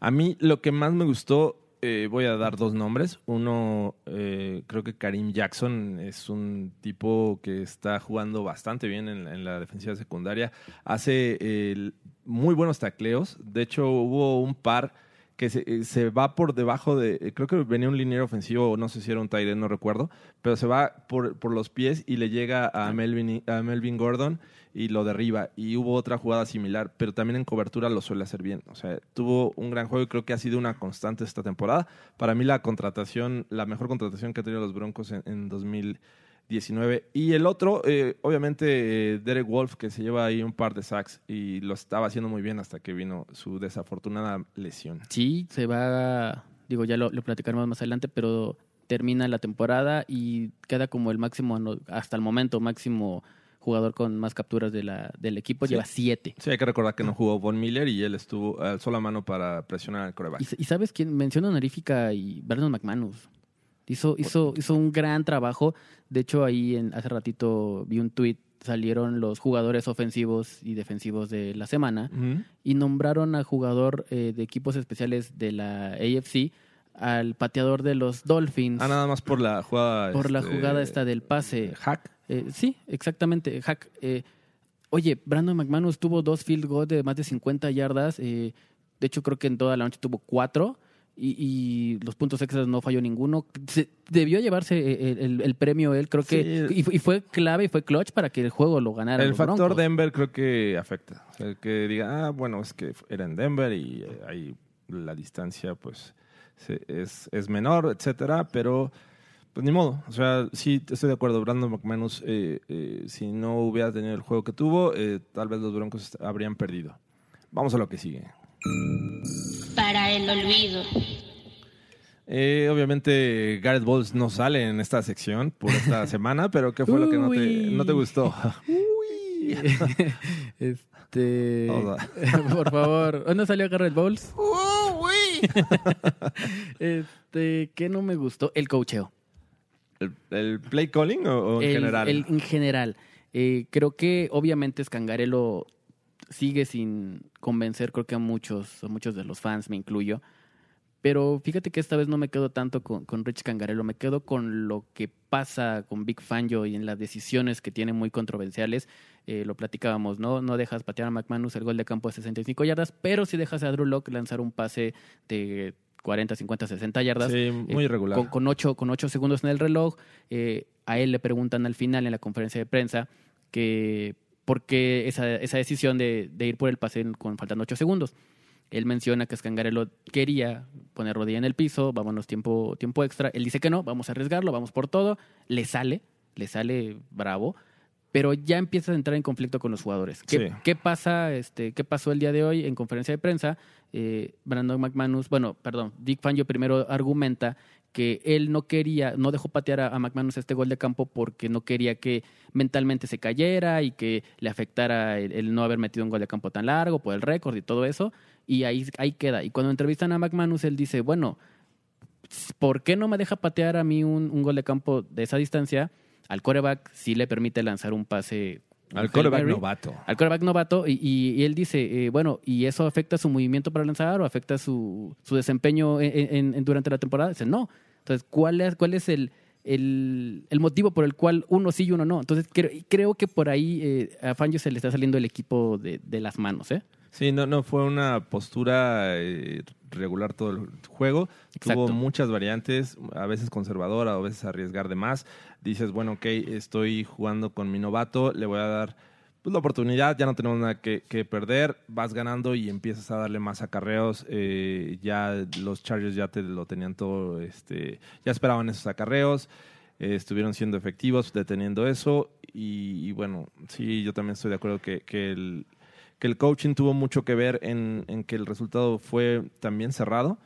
A mí lo que más me gustó, eh, voy a dar dos nombres. Uno, eh, creo que Karim Jackson es un tipo que está jugando bastante bien en, en la defensiva secundaria. Hace eh, muy buenos tacleos. De hecho, hubo un par que se, eh, se va por debajo de, eh, creo que venía un liniero ofensivo, o no sé si era un end, no recuerdo, pero se va por, por los pies y le llega a Melvin, a Melvin Gordon y lo derriba. Y hubo otra jugada similar, pero también en cobertura lo suele hacer bien. O sea, tuvo un gran juego y creo que ha sido una constante esta temporada. Para mí la contratación, la mejor contratación que han tenido los Broncos en, en 2019. Y el otro, eh, obviamente, eh, Derek Wolf, que se lleva ahí un par de sacks y lo estaba haciendo muy bien hasta que vino su desafortunada lesión. Sí, se va, digo, ya lo, platicaremos más adelante, pero termina la temporada y queda como el máximo, hasta el momento, máximo jugador con más capturas de la, del equipo, Sí. lleva siete. Sí, hay que recordar que no jugó Von Miller y él estuvo alzó la mano para presionar al coreback. Y, y sabes quién menciona honorífica y Brandon McManus. Hizo, hizo, hizo un gran trabajo. De hecho, ahí en, hace ratito vi un tweet, salieron los jugadores ofensivos y defensivos de la semana y nombraron al jugador eh, de equipos especiales de la AFC al pateador de los Dolphins Ah, nada más por la jugada. por la este, jugada esta del pase. Hack. Eh, sí, exactamente, hack. Eh, oye, Brandon McManus tuvo dos field goals de más de 50 yardas. eh, de hecho, creo que en toda la noche tuvo cuatro. Y, y los puntos extras no falló ninguno. Se- debió llevarse eh, el, el- el premio él, creo que. Sí. Y, fue- y fue clave y fue clutch para que el juego lo ganara. El los factor Broncos. Denver creo que afecta. O sea, el que diga, ah, bueno, es que era en Denver y eh, ahí la distancia pues se- es, es menor, etcétera, pero pues ni modo. O sea, sí estoy de acuerdo. Brandon McManus, eh, eh, si no hubiera tenido el juego que tuvo, eh, tal vez los Broncos habrían perdido. Vamos a lo que sigue. Para el olvido. Eh, obviamente Garrett Bowles no sale en esta sección por esta semana, pero ¿qué fue lo que no te, Uy. no te gustó? este. Todo. por favor. ¿Dónde salió Garrett Bowles? este, ¿qué no me gustó? El cocheo. ¿El, el play calling o, o en El- general? el- en general. Eh, creo que obviamente Scangarello sigue sin convencer, creo que a muchos, a muchos de los fans, me incluyo. Pero fíjate que esta vez no me quedo tanto con, con Rich Cangarello, me quedo con lo que pasa con Big Fangio y en las decisiones que tiene muy controversiales. Eh, lo platicábamos, ¿no? No dejas patear a McManus el gol de campo de 65 yardas, pero sí dejas a Drew Locke lanzar un pase de 40, 50, 60 yardas. Sí, muy Eh, irregular. Con, con, ocho, con ocho segundos en el reloj. Eh, a él le preguntan al final en la conferencia de prensa que por qué esa, esa decisión de, de ir por el pase con faltando ocho segundos. Él menciona que Scangarello quería poner rodilla en el piso, vámonos tiempo, tiempo extra. Él dice que no, vamos a arriesgarlo, vamos por todo. Le sale, le sale bravo, pero ya empieza a entrar en conflicto con los jugadores. ¿Qué, Sí. qué pasa, este, qué pasó el día de hoy en conferencia de prensa? Eh, Brandon McManus, bueno, perdón, Dick Fangio primero argumenta que él no quería, no dejó patear a, a McManus este gol de campo porque no quería que mentalmente se cayera y que le afectara el, no haber metido un gol de campo tan largo por el récord y todo eso. Y ahí, ahí queda. Y cuando entrevistan a McManus, él dice, bueno, ¿por qué no me deja patear a mí un, un gol de campo de esa distancia? Al coreback sí le permite lanzar un pase Al Mary, novato. Al quarterback novato. Y, y- y él dice, eh, bueno, ¿y eso afecta su movimiento para lanzar o afecta su, su desempeño en- en- en- durante la temporada? Dice, no. Entonces, ¿cuál es, cuál es el, el, el motivo por el cual uno sí y uno no? Entonces, creo, creo que por ahí eh, a Fangio se le está saliendo el equipo de, de las manos, ¿eh? Sí, no, no fue una postura eh, regular todo el juego. Exacto. Tuvo muchas variantes, a veces conservadora, a veces arriesgar de más. Dices, bueno, ok, estoy jugando con mi novato, le voy a dar pues, la oportunidad, ya no tenemos nada que, que perder, vas ganando y empiezas a darle más acarreos. eh, ya los Chargers ya te lo tenían todo, este, ya esperaban esos acarreos. eh, estuvieron siendo efectivos deteniendo eso y, y bueno, sí, yo también estoy de acuerdo que, que el, el coaching tuvo mucho que ver en, que el resultado fue también cerrado.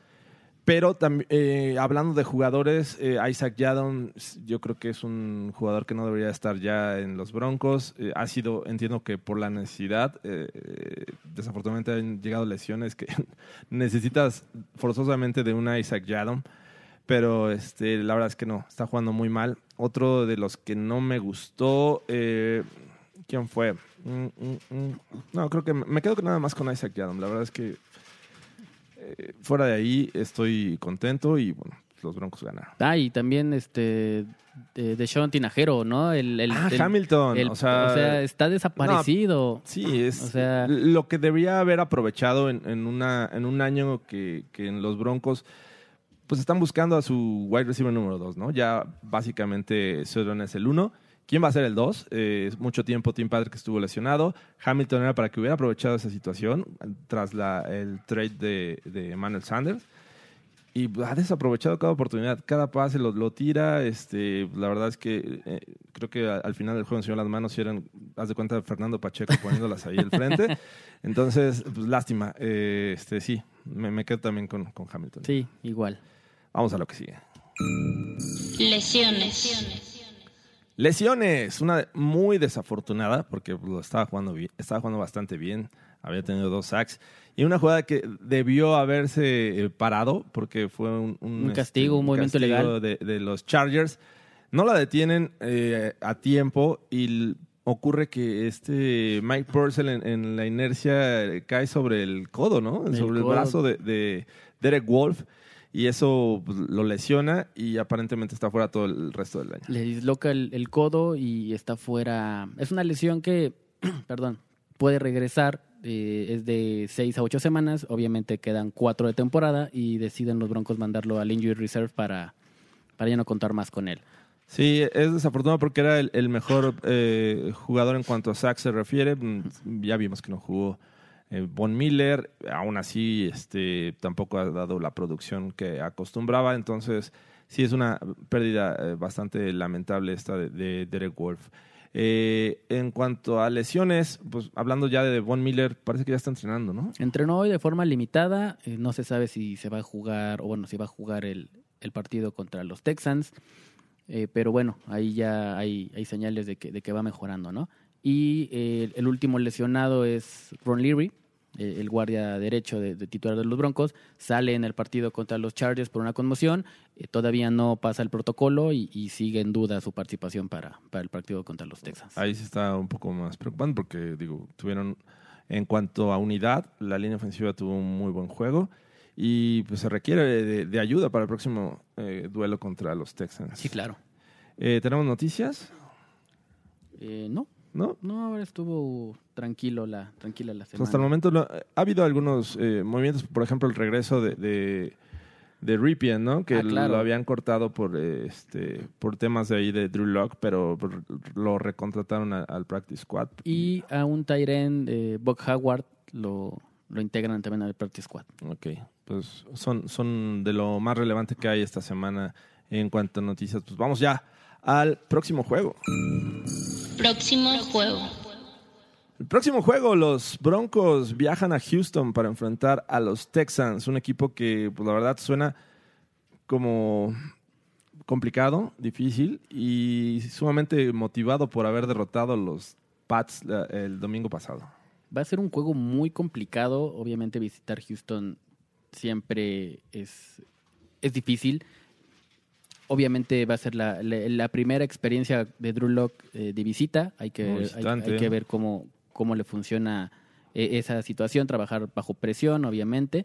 Pero eh, hablando de jugadores, eh, Isaac Yadon, yo creo que es un jugador que no debería estar ya en los Broncos. Eh, ha sido, entiendo que por la necesidad, desafortunadamente han llegado lesiones que necesitas forzosamente de una Isaac Yadon. Pero este, la verdad es que no, está jugando muy mal. Otro de los que no me gustó, ¿quién fue? Mm, mm, mm. No, creo que me quedo con nada más con Isaac Yadom. La verdad es que eh, fuera de ahí estoy contento y bueno, los Broncos ganaron. Ah, y también este de, de Sean Tinajero, ¿no? El, el- Ah, el- Hamilton, el- o sea- está desaparecido. Sí, es O sea- lo que debería haber aprovechado en, en una, en un año que, que en los Broncos pues están buscando a su wide receiver número 2, ¿no? Ya básicamente Sutton es el 1. ¿Quién va a ser el 2? es mucho tiempo Tim Patrick estuvo lesionado. Hamilton era para que hubiera aprovechado esa situación tras la, el trade de, de Emmanuel Sanders. Y ha desaprovechado cada oportunidad, cada pase lo, lo tira. Este, la verdad es que eh, creo que a- al final del juego enseñó las manos y eran, haz de cuenta, de Fernando Pacheco poniéndolas ahí al frente. Entonces, pues lástima. Eh, este, sí, me, me quedo también con, con Hamilton. Sí, igual. Vamos a lo que sigue. Lesiones. Lesiones, una muy desafortunada porque lo estaba jugando bien, estaba jugando bastante bien, había tenido dos sacks y una jugada que debió haberse eh, parado porque fue un, Un castigo, un movimiento castigo legal. de, de los Chargers. No la detienen eh, a tiempo y ocurre que este Mike Purcell en, en la inercia eh, cae sobre el codo, ¿no? El sobre codo. el brazo de, de Derek Wolf y eso pues, lo lesiona y aparentemente está fuera todo el resto del año. Le disloca el, el codo y está fuera. Es una lesión que, perdón, puede regresar. eh, es de seis a ocho semanas. Obviamente quedan cuatro de temporada y deciden los Broncos mandarlo al Injury Reserve para, para ya no contar más con él. Sí, es desafortunado porque era el, el mejor eh, jugador en cuanto a sacks se refiere. Mm, Ya vimos que no jugó Von Miller, aún así este, tampoco ha dado la producción que acostumbraba, entonces sí es una pérdida eh, bastante lamentable esta de, de Derek Wolf. Eh, en cuanto a lesiones, pues hablando ya de Von Miller, parece que ya está entrenando, ¿no? Entrenó hoy de forma limitada. eh, no se sabe si se va a jugar, o bueno, si va a jugar el, el partido contra los Texans. Eh, pero bueno, ahí ya hay, hay señales de que, de que va mejorando, ¿no? Y eh, el último lesionado es Ron Leary, eh, el guardia derecho de, de titular de los Broncos. Sale en el partido contra los Chargers por una conmoción. eh, todavía no pasa el protocolo y, y sigue en duda su participación para, para el partido contra los Texans. Ahí sí está un poco más preocupante porque, digo, tuvieron, en cuanto a unidad, la línea ofensiva tuvo un muy buen juego y pues se requiere de, de ayuda para el próximo duelo contra los Texans. Sí, claro. Eh, ¿Tenemos noticias? No, ¿No? no, ahora estuvo tranquilo la, tranquila la semana. hasta el momento no- ha habido algunos eh, movimientos, por ejemplo, el regreso de, de, de Ripien, ¿no? Que Ah, claro. lo habían cortado por eh, este por temas de ahí de Drew Lock, pero lo recontrataron a- al practice squad. Y a un Tyren, eh, Buck Howard, lo, lo integran también al Practice Squad. Ok, pues son, son de lo más relevante que hay esta semana en cuanto a noticias. Pues vamos ya al próximo juego. Próximo juego. El próximo juego, los Broncos viajan a Houston para enfrentar a los Texans, un equipo que, pues la verdad, suena como complicado, difícil y sumamente motivado por haber derrotado a los Pats la- el domingo pasado. Va a ser un juego muy complicado. Obviamente visitar Houston siempre es, es difícil. Obviamente va a ser la, la- la primera experiencia de Drew Lock de visita. Hay que, hay- hay que ver cómo, cómo le funciona eh, esa situación, trabajar bajo presión, obviamente.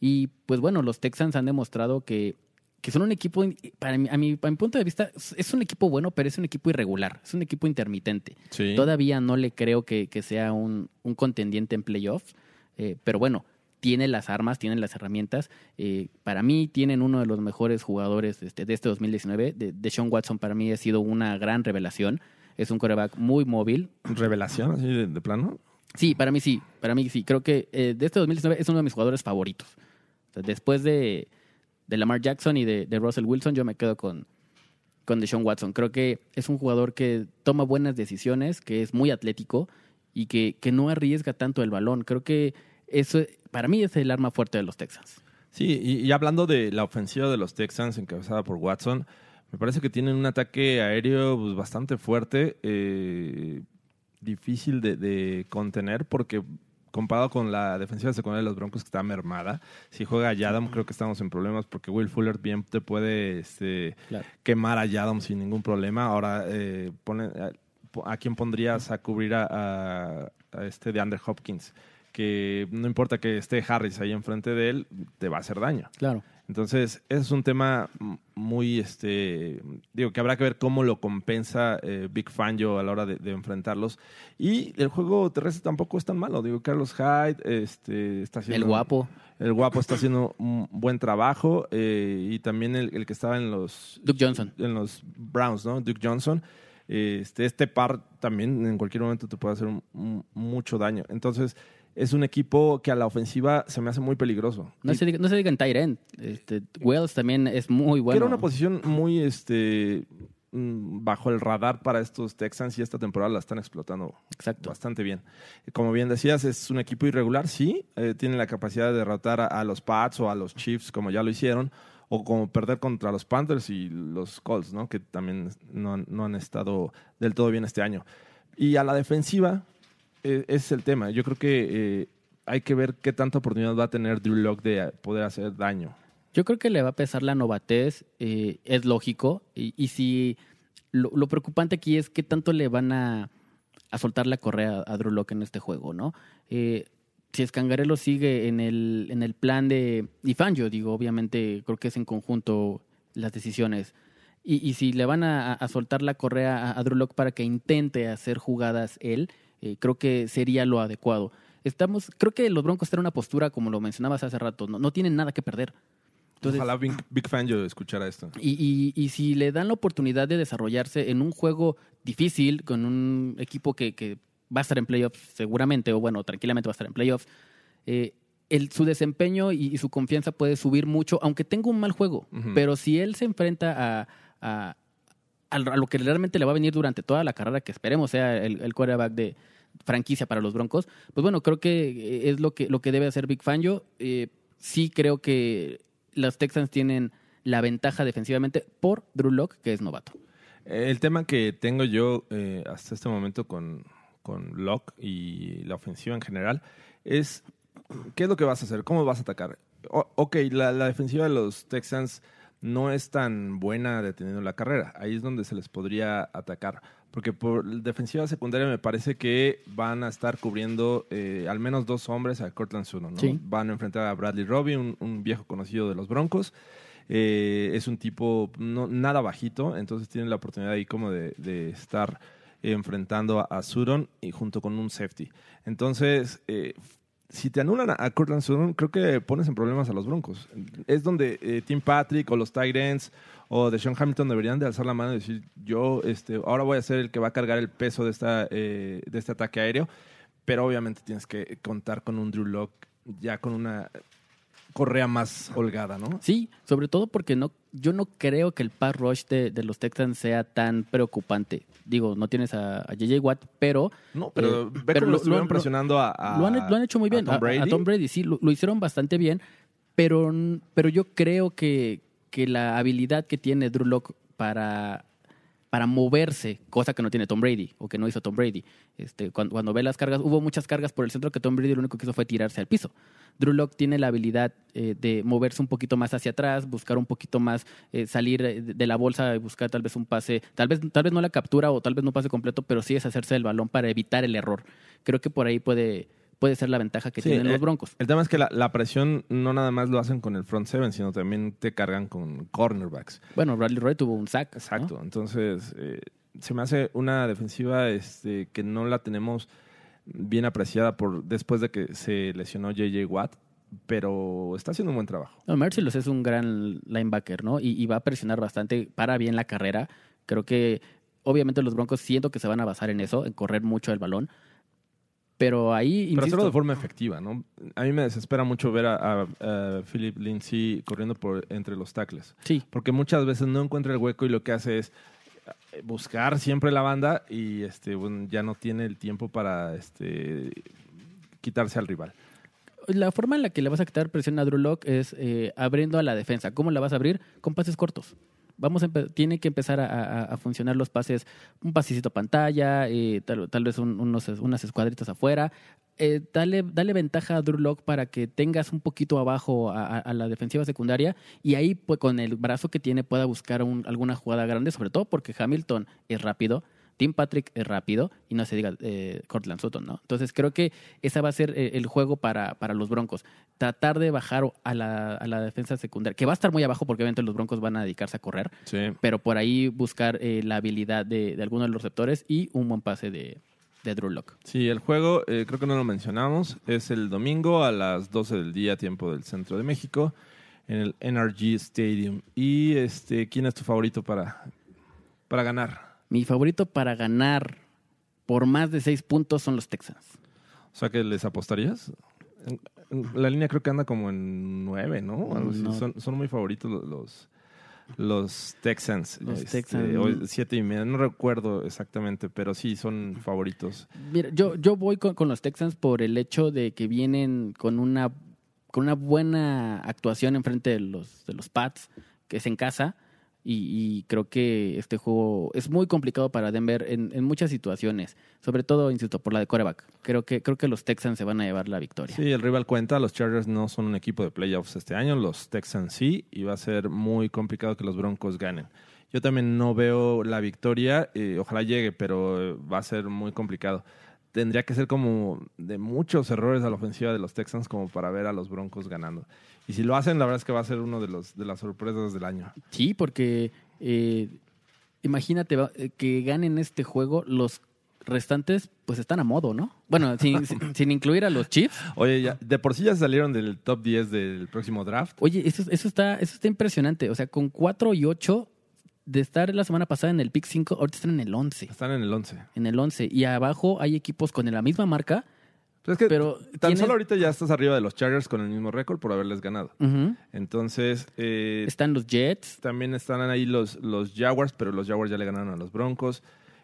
Y pues bueno, los Texans han demostrado que, que son un equipo, para mi, a, mi, a mi punto de vista, es- es un equipo bueno, pero es un equipo irregular, es un equipo intermitente. Sí. Todavía no le creo que, que sea un, un contendiente en playoffs, eh, pero bueno, tiene las armas, tiene las herramientas. Eh, para mí tienen uno de los mejores jugadores este, de este 2019. De, de Sean Watson para mí ha sido una gran revelación. Es un coreback muy móvil. Revelación, así de, de plano. Sí, para mí sí, para mí sí. Creo que eh, de este 2019 es uno de mis jugadores favoritos. O sea, después de, de Lamar Jackson y de, de Russell Wilson, yo me quedo con, con Deshaun Watson. Creo que es un jugador que toma buenas decisiones, que es muy atlético y que, que no arriesga tanto el balón. Creo que eso, para mí, es el arma fuerte de los Texans. Sí, y, y hablando de la ofensiva de los Texans encabezada por Watson, me parece que tienen un ataque aéreo pues, bastante fuerte, eh, difícil de, de contener porque comparado con la defensiva secundaria de los Broncos que está mermada, si juega Yadam creo que estamos en problemas porque Will Fuller bien te puede este, Claro. quemar a Yadam sin ningún problema. Ahora, eh, pone, a, ¿a quién pondrías a cubrir a, a- a este de Andrew Hopkins? Que no importa que esté Harris ahí enfrente de él, te va a hacer daño. Claro. Entonces, ese es un tema muy, este, digo, que habrá que ver cómo lo compensa eh, Big Fangio a la hora de, de enfrentarlos. Y el juego terrestre tampoco es tan malo. Digo, Carlos Hyde este, está haciendo... El guapo. El guapo está haciendo un buen trabajo. eh, y también el, el que estaba en los... Duke Johnson. En los Browns, ¿no? Duke Johnson. Este, este par también en cualquier momento te puede hacer un- un- mucho daño. Entonces, es un equipo que a la ofensiva se me hace muy peligroso. No Y- se, diga, no se diga en Tyrant. Este, Wells también es muy que bueno. era una posición muy este mm, bajo el radar para estos Texans y esta temporada la están explotando Exacto. bastante bien. Como bien decías, es un equipo irregular, sí, eh, tiene la capacidad de derrotar a, a los Pats o a los Chiefs como ya lo hicieron, o como perder contra los Panthers y los Colts, ¿no? que también no, han- no han estado del todo bien este año. Y a la defensiva, ese es el tema. Yo creo que eh, hay que ver qué tanta oportunidad va a tener Drew Lock de poder hacer daño. Yo creo que le va a pesar la novatez, eh, es lógico. Y, si lo, preocupante aquí es qué tanto le van a, a soltar la correa a Drew Lock en este juego, ¿no? Eh, si Escangarelo sigue en el, en el plan de. Y Fangio, digo, obviamente, creo que es en conjunto las decisiones. Y, y si le van a, a soltar la correa a, a Drew Lock para que intente hacer jugadas él, eh, creo que sería lo adecuado. Estamos, creo que los Broncos están en una postura, como lo mencionabas hace rato, no, no tienen nada que perder. Entonces, Ojalá Big, Big Fan yo escuchara esto. y, y- y si le dan la oportunidad de desarrollarse en un juego difícil, con un equipo que, que va a estar en playoffs seguramente, o bueno, tranquilamente va a estar en playoffs, eh, el- su desempeño y, y su confianza puede subir mucho, aunque tenga un mal juego. Pero si él se enfrenta a, a- a lo que realmente le va a venir durante toda la carrera, que esperemos sea el, el quarterback de franquicia para los Broncos, pues bueno, creo que eh, es lo que, lo que debe hacer Big Fangio. Eh, sí creo que los Texans tienen la ventaja defensivamente por Drew Lock, que es novato. El tema que tengo yo eh, hasta este momento con, con Locke y la ofensiva en general es ¿qué es lo que vas a hacer? ¿Cómo vas a atacar? O- ok, la defensiva de los Texans no es tan buena deteniendo la carrera. Ahí es donde se les podría atacar. Porque por defensiva secundaria me parece que van a estar cubriendo eh, al menos dos hombres a Cortland Sutton. ¿no? Sí. Van a enfrentar a Bradley Robbie, un, un viejo conocido de los Broncos. Eh, es un tipo no, nada bajito, entonces tienen la oportunidad ahí como de, de estar enfrentando a, Sutton y junto con un safety. Entonces, eh, si te anulan a, Cortland Sutton, creo que pones en problemas a los Broncos. Es donde eh, Tim Patrick o los Tyrants o Deshaun Hamilton deberían de alzar la mano y decir, yo este, ahora voy a ser el que va a cargar el peso de, esta, eh, de este ataque aéreo, pero obviamente tienes que contar con un Drew Lock ya con una correa más holgada, ¿no? Sí, sobre todo porque no, yo no creo que el pass rush de, de los Texans sea tan preocupante. Digo, no tienes a, a JJ Watt, pero... No, pero eh, ve cómo lo estuvieron lo- presionando a, a- lo, han, lo han hecho muy bien. a Tom Brady. A, Tom Brady, sí, lo, lo hicieron bastante bien, pero, pero yo creo que, que la habilidad que tiene Drew Lock para para moverse, cosa que no tiene Tom Brady o que no hizo Tom Brady. Este, cuando, cuando ve las cargas, hubo muchas cargas por el centro que Tom Brady lo único que hizo fue tirarse al piso. Drew Lock tiene la habilidad eh, de moverse un poquito más hacia atrás, buscar un poquito más, eh, salir eh, de la bolsa y buscar tal vez un pase, tal vez, tal vez no la captura o tal vez no pase completo, pero sí es hacerse del balón para evitar el error. Creo que por ahí puede, puede ser la ventaja que Sí, tienen eh, los Broncos. El tema es que la, la presión no nada más lo hacen con el front seven, sino también te cargan con cornerbacks. Bueno, Bradley Roy tuvo un sack. ¿no? Exacto. Entonces, eh, se me hace una defensiva este, que no la tenemos bien apreciada por después de que se lesionó JJ Watt, pero está haciendo un buen trabajo. No, Merciless es un gran linebacker, ¿no? Y, y va a presionar bastante, para bien la carrera. Creo que, obviamente, los Broncos siento que se van a basar en eso, en correr mucho el balón. Pero ahí, Pero insisto, hacerlo de forma efectiva, ¿no? A mí me desespera mucho ver a, a- a Philip Lindsay corriendo por entre los tackles. sí, Porque muchas veces no encuentra el hueco y lo que hace es eh, buscar siempre la banda y este bueno, ya no tiene el tiempo para este quitarse al rival. la forma en la que le vas a quitar presión a Drew Lock es eh, abriendo a la defensa. ¿Cómo la vas a abrir? Con pases cortos. Vamos a tiene que empezar a, a- funcionar los pases, un pasecito pantalla, eh, tal, vez un- unos, unas escuadritas afuera. Eh, dale, dale ventaja a Drew Lock para que tengas un poquito abajo a, a- a la defensiva secundaria y ahí pues, con el brazo que tiene pueda buscar un- alguna jugada grande, sobre todo porque Hamilton es rápido, Tim Patrick es rápido y no se diga eh, Cortland Sutton, ¿no? Entonces creo que esa va a ser eh, el juego para, para los Broncos. Tratar de bajar a la, a la defensa secundaria, que va a estar muy abajo porque obviamente los Broncos van a dedicarse a correr, Sí. pero por ahí buscar eh, la habilidad de, de alguno de los receptores y un buen pase de, de Drew Lock. Sí, el juego, eh, creo que no lo mencionamos, es el domingo a las 12 del día, tiempo del centro de México, en el NRG Stadium. Y este, ¿quién es tu favorito para, para ganar? Mi favorito para ganar por más de seis puntos son los Texans. O sea, que les apostarías. En- en- La línea creo que anda como en 9, ¿no? Algo así. No. Son, son muy favoritos lo- los, los Texans. Los Este, Texans. o siete y media, no recuerdo exactamente, pero sí son favoritos. Mira, yo, yo voy con, con los Texans por el hecho de que vienen con una, con una buena actuación enfrente de los, de los Pats, que es en casa. Y, y creo que este juego es muy complicado para Denver en, muchas situaciones. Sobre todo, insisto, por la de coreback. Creo que, creo que los Texans se van a llevar la victoria. Sí, el rival cuenta, los Chargers no son un equipo de playoffs este año, los Texans sí, y va a ser muy complicado que los Broncos ganen. Yo también no veo la victoria, eh, ojalá llegue, pero va a ser muy complicado. Tendría que ser como de muchos errores a la ofensiva de los Texans como para ver a los Broncos ganando. Y si lo hacen, la verdad es que va a ser uno de, los, de las sorpresas del año. Sí, porque eh, imagínate eh, que ganen este juego los restantes, pues están a modo, ¿no? Bueno, sin, sin- sin incluir a los Chiefs. Oye, ya, de por sí ya salieron del top 10 del próximo draft. Oye, eso, eso, está, eso está impresionante. O sea, con 4 y 8 de estar la semana pasada en el pick 5, ahorita están en el 11. Están en el 11. En el 11. Y abajo hay equipos con la misma marca. Pero es que Pero tan tienes- solo ahorita ya estás arriba de los Chargers con el mismo récord por haberles ganado. Entonces, eh, Están los Jets. también están ahí los, los Jaguars, pero los Jaguars ya le ganaron a los Broncos.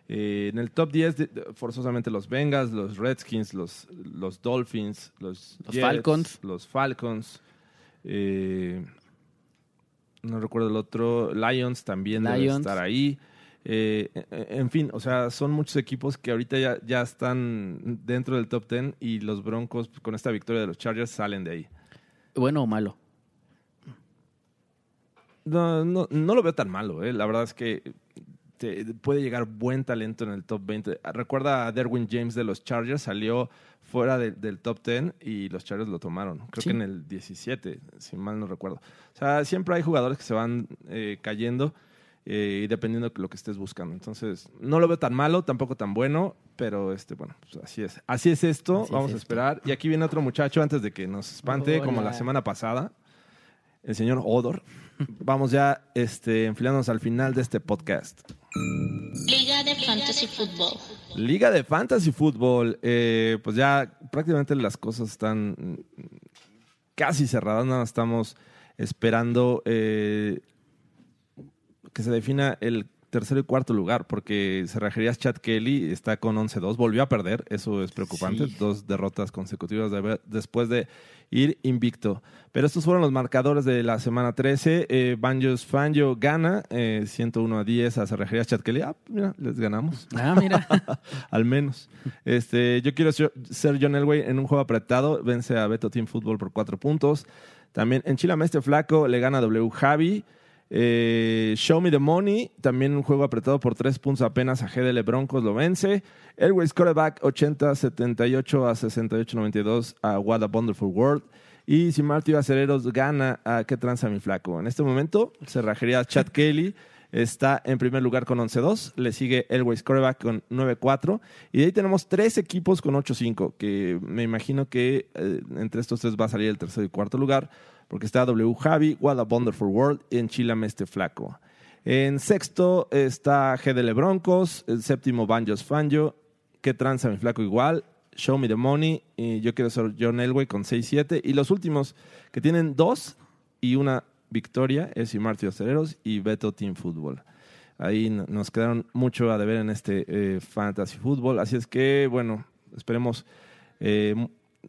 Eh, en el top 10, de- de- forzosamente los Bengals, los Redskins, los, los Dolphins, los, Los Jets, Falcons. Los Falcons. eh, no recuerdo el otro. Lions también debe estar ahí. Eh, en en fin, o sea, son muchos equipos que ahorita ya, ya están dentro del top 10 y los Broncos con esta victoria de los Chargers salen de ahí. Bueno o malo. No, no, no lo veo tan malo, ¿eh? La verdad es que te- puede llegar buen talento en el top 20. Recuerda a Derwin James de los Chargers, salió fuera de- del top 10 y los Chargers lo tomaron. Creo Sí. que en el 17, si mal no recuerdo. O sea, siempre hay jugadores que se van eh, cayendo eh, y dependiendo de lo que estés buscando. Entonces, no lo veo tan malo, tampoco tan bueno, pero este, bueno, pues así es. Así es esto, Así es vamos a esto. esperar. Y aquí viene otro muchacho antes de que nos espante, como la semana pasada el señor Odor. Vamos ya este, enfilándonos al final de este podcast. Liga de Fantasy Football. Liga de Fantasy Football. eh, pues ya prácticamente las cosas están casi cerradas. Nada, estamos esperando eh, que se defina el tercero y cuarto lugar, porque Cerrajerías Chad Kelly está con 11-2, volvió a perder, eso es preocupante, Sí. dos derrotas consecutivas de después de ir invicto. Pero estos fueron los marcadores de la semana 13. Eh, Banjos Fanjo gana eh, 101 a 10 a Cerrajerías Chad Kelly. Ah, mira, les ganamos. Ah, mira. Al menos. Este, yo quiero ser John Elway en un juego apretado. Vence a Beto Team Football por cuatro puntos. También en Chilameste Flaco le gana W Javi. Eh, Show Me the Money, también un juego apretado por tres puntos apenas a GDL Broncos lo vence. Elway Scoreback 80-78 a 68-92 a What a Wonderful World. Y si Martí Acereros gana a ¿Qué tranza mi flaco? En este momento, cerrajería Chad Kelly está en primer lugar con 11-2. Le sigue Elway Scoreback con 9-4. Y de ahí tenemos tres equipos con 8-5, que me imagino que eh, entre estos tres va a salir el tercer y cuarto lugar, porque está W Javi, What a Wonderful World y en Chilame este flaco. En sexto está GDL Broncos, el séptimo Banjos Fanjo, ¿Qué tranza mi flaco igual? Show Me the Money y yo quiero ser John Elway con 6-7. Y los últimos que tienen dos y una victoria es y Martí Acereros y Beto Team Football. Ahí nos quedaron mucho a deber en este eh, Fantasy Football. Así es que, bueno, esperemos. eh,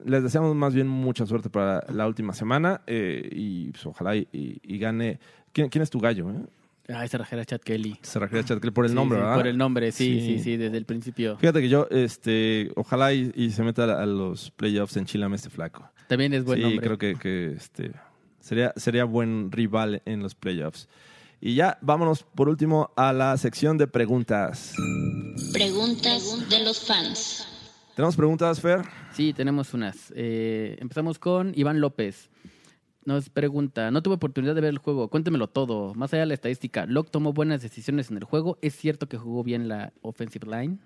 les deseamos más bien mucha suerte para la última semana eh, y pues, ojalá y, y- y gane. ¿Quién, quién es tu gallo? Eh? Ay, cerrajera Chad Kelly. Se refiere a Chad Kelly por el Sí, nombre, sí, ¿verdad? Por el nombre, sí, Sí. sí, sí, desde el principio. Fíjate que yo, este, ojalá y, y se meta a los playoffs en Chilame este flaco. También es buen sí, nombre. creo que, que, este, sería, sería buen rival en los playoffs. Y ya, vámonos por último a la sección de preguntas. Preguntas de los fans. ¿Tenemos preguntas, Fer? Sí, tenemos unas. Eh, empezamos con Iván López. Nos pregunta, no tuve oportunidad de ver el juego, cuéntemelo todo. Más allá de la estadística, Locke tomó buenas decisiones en el juego. ¿Es cierto que jugó bien la offensive line?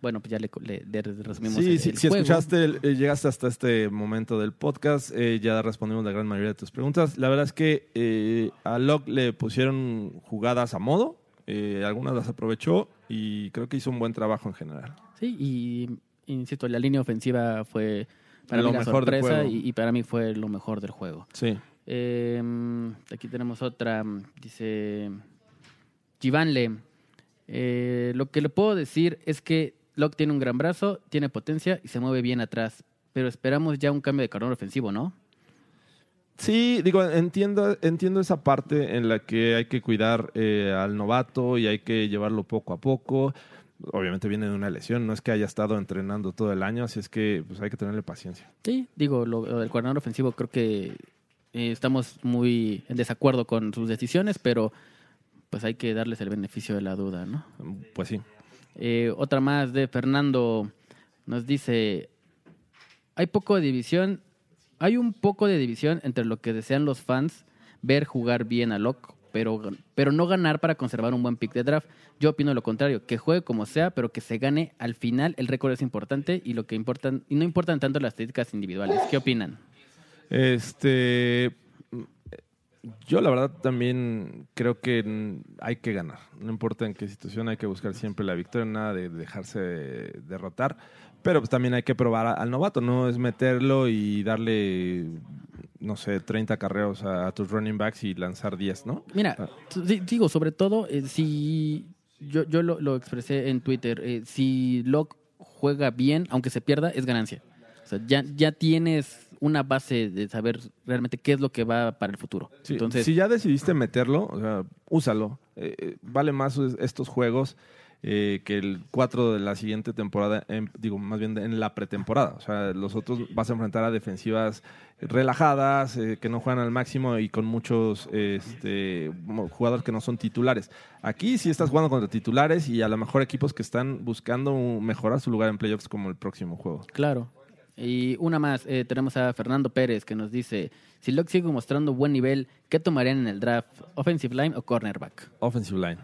Bueno, pues ya le, le- le resumimos Sí, el, sí, el si juego. escuchaste, eh, llegaste hasta este momento del podcast, eh, ya respondimos la gran mayoría de tus preguntas. La verdad es que eh, a Locke le pusieron jugadas a modo, algunas las aprovechó y creo que hizo un buen trabajo en general. Sí, y insisto, la línea ofensiva fue para Lo mí la mejor sorpresa y, y para mí fue lo mejor del juego. Sí. Eh, aquí tenemos otra. Dice Givanle. eh, lo que le puedo decir es que Locke tiene un gran brazo, tiene potencia y se mueve bien atrás. Pero esperamos ya un cambio de carrón ofensivo, ¿no? Sí, digo, entiendo, entiendo esa parte en la que hay que cuidar eh, al novato y hay que llevarlo poco a poco. Obviamente viene de una lesión, no es que haya estado entrenando todo el año, así es que pues, hay que tenerle paciencia. Sí, digo, lo, del coordinador ofensivo creo que eh, estamos muy en desacuerdo con sus decisiones, pero pues hay que darles el beneficio de la duda, ¿no? Pues sí. Eh, otra más de Fernando nos dice, hay poco de división, hay un poco de división entre lo que desean los fans ver jugar bien a Locke, pero, pero no ganar para conservar un buen pick de draft. Yo opino lo contrario, que juegue como sea, pero que se gane al final. El récord es importante y lo que importan y no importan tanto las estadísticas individuales. ¿Qué opinan? Este, yo la verdad también creo que hay que ganar. No importa en qué situación, hay que buscar siempre la victoria, nada de dejarse derrotar. Pero pues también hay que probar al novato, no es meterlo y darle, no sé, 30 carreros a, a tus running backs y lanzar 10, ¿no? Mira, Ah. di- digo, sobre todo, eh, si yo, yo lo, lo expresé en Twitter, eh, si Locke juega bien, aunque se pierda, es ganancia. O sea, ya, ya tienes una base de saber realmente qué es lo que va para el futuro. Sí, Entonces, si ya decidiste meterlo, o sea, úsalo. Eh, vale más es- estos juegos eh, que el 4 de la siguiente temporada, en- digo, más bien en la pretemporada. O sea, los otros vas a enfrentar a defensivas relajadas, eh, que no juegan al máximo y con muchos este, jugadores que no son titulares. Aquí sí estás jugando contra titulares y a lo mejor equipos que están buscando mejorar su lugar en playoffs como el próximo juego. claro. Y una más, eh, tenemos a Fernando Pérez que nos dice, si Locke sigue mostrando buen nivel, ¿qué tomarían en el draft? ¿Offensive line o cornerback? Offensive line.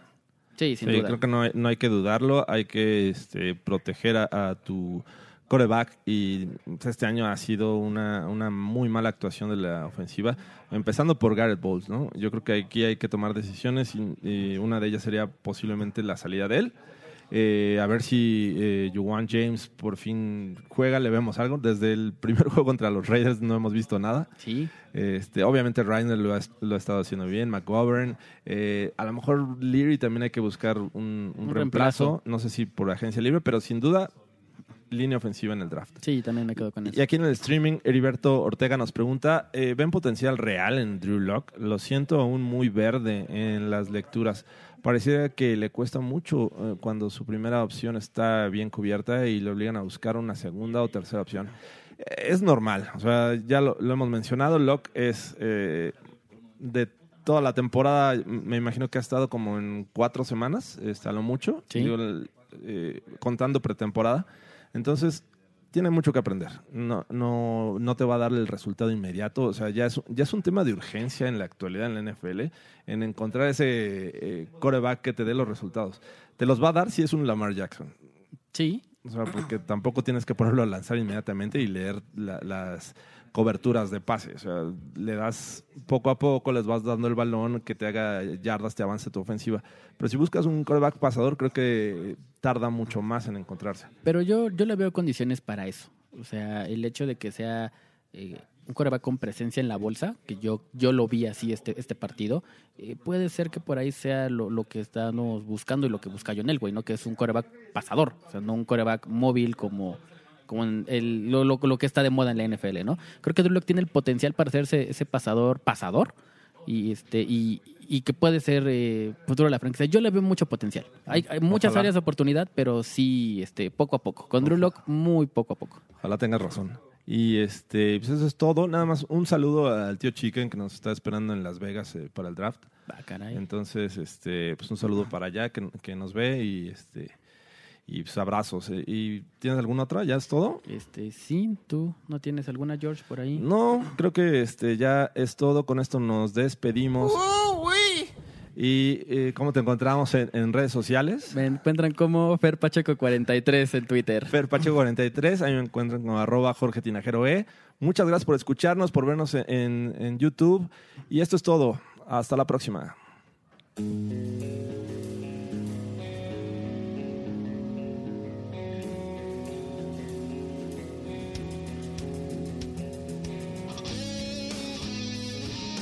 Sí, sin Sí, duda. creo que no hay, no hay que dudarlo, hay que este, proteger a, a tu coreback y pues, este año ha sido una, una muy mala actuación de la ofensiva, empezando por Garrett Bowles, ¿no? Yo creo que aquí hay que tomar decisiones y, y una de ellas sería posiblemente la salida de él Eh, a ver si eh, Juwan James por fin juega, le vemos algo. Desde el primer juego contra los Raiders no hemos visto nada. Sí. Este, obviamente Reiner lo ha, lo ha estado haciendo bien, McGovern. Eh, a lo mejor Leary también hay que buscar un, un Un reemplazo. reemplazo. No sé si por agencia libre, pero sin duda línea ofensiva en el draft. Sí, también me quedo con eso. Y aquí en el streaming, Heriberto Ortega nos pregunta, eh, ¿ven potencial real en Drew Lock? Lo siento aún muy verde en las lecturas. Pareciera que le cuesta mucho eh, cuando su primera opción está bien cubierta y le obligan a buscar una segunda o tercera opción. Eh, Es normal, o sea, ya lo, lo hemos mencionado, Lock es eh, de toda la temporada, me imagino que ha estado como en cuatro semanas, está lo mucho, Sí. digo, el- eh, contando pretemporada. Entonces, tiene mucho que aprender. No, no, no te va a dar el resultado inmediato. O sea, ya es, ya es un tema de urgencia en la actualidad en la NFL, en encontrar ese eh, coreback que te dé los resultados. Te los va a dar si es un Lamar Jackson. Sí, O sea, porque tampoco tienes que ponerlo a lanzar inmediatamente y leer la- las coberturas de pase. O sea, le das poco a poco, les vas dando el balón que te haga yardas, te avance tu ofensiva. Pero si buscas un coreback pasador, creo que tarda mucho más en encontrarse. pero yo, yo le veo condiciones para eso. O sea, el hecho de que sea eh, un coreback con presencia en la bolsa, que yo, yo lo vi así este, este partido, eh, puede ser que por ahí sea lo, lo que estamos buscando y lo que busca John Elway, ¿no? Que es un coreback pasador, o sea, no un coreback móvil como, como en el, lo, lo, lo que está de moda en la NFL, ¿no? Creo que Drew Lock tiene el potencial para hacerse ese pasador, pasador, y este y, y que puede ser eh, futuro de la franquicia. Yo le veo mucho potencial. Hay, hay muchas Ojalá. áreas de oportunidad, pero sí, este, poco a poco. Con Drew Lock, muy poco a poco. Ojalá tengas razón. Y este, pues eso es todo. Nada más un saludo al tío Chicken que nos está esperando en Las Vegas eh, para el draft. Ah, caray. Entonces, este, pues un saludo para allá que, que nos ve y este y pues abrazos. eh. ¿Y tienes alguna otra? ¿Ya es todo? Este, sí, tú no tienes alguna George por ahí. No, creo que este ya es todo. Con esto nos despedimos. ¿Y eh, cómo te encontramos en, en redes sociales? Me encuentran como Fer Pacheco 43 en Twitter. Fer Pacheco 43, ahí me encuentran como arroba Jorge Tinajero E. Muchas gracias por escucharnos, por vernos en, en- en YouTube. Y esto es todo. Hasta la próxima.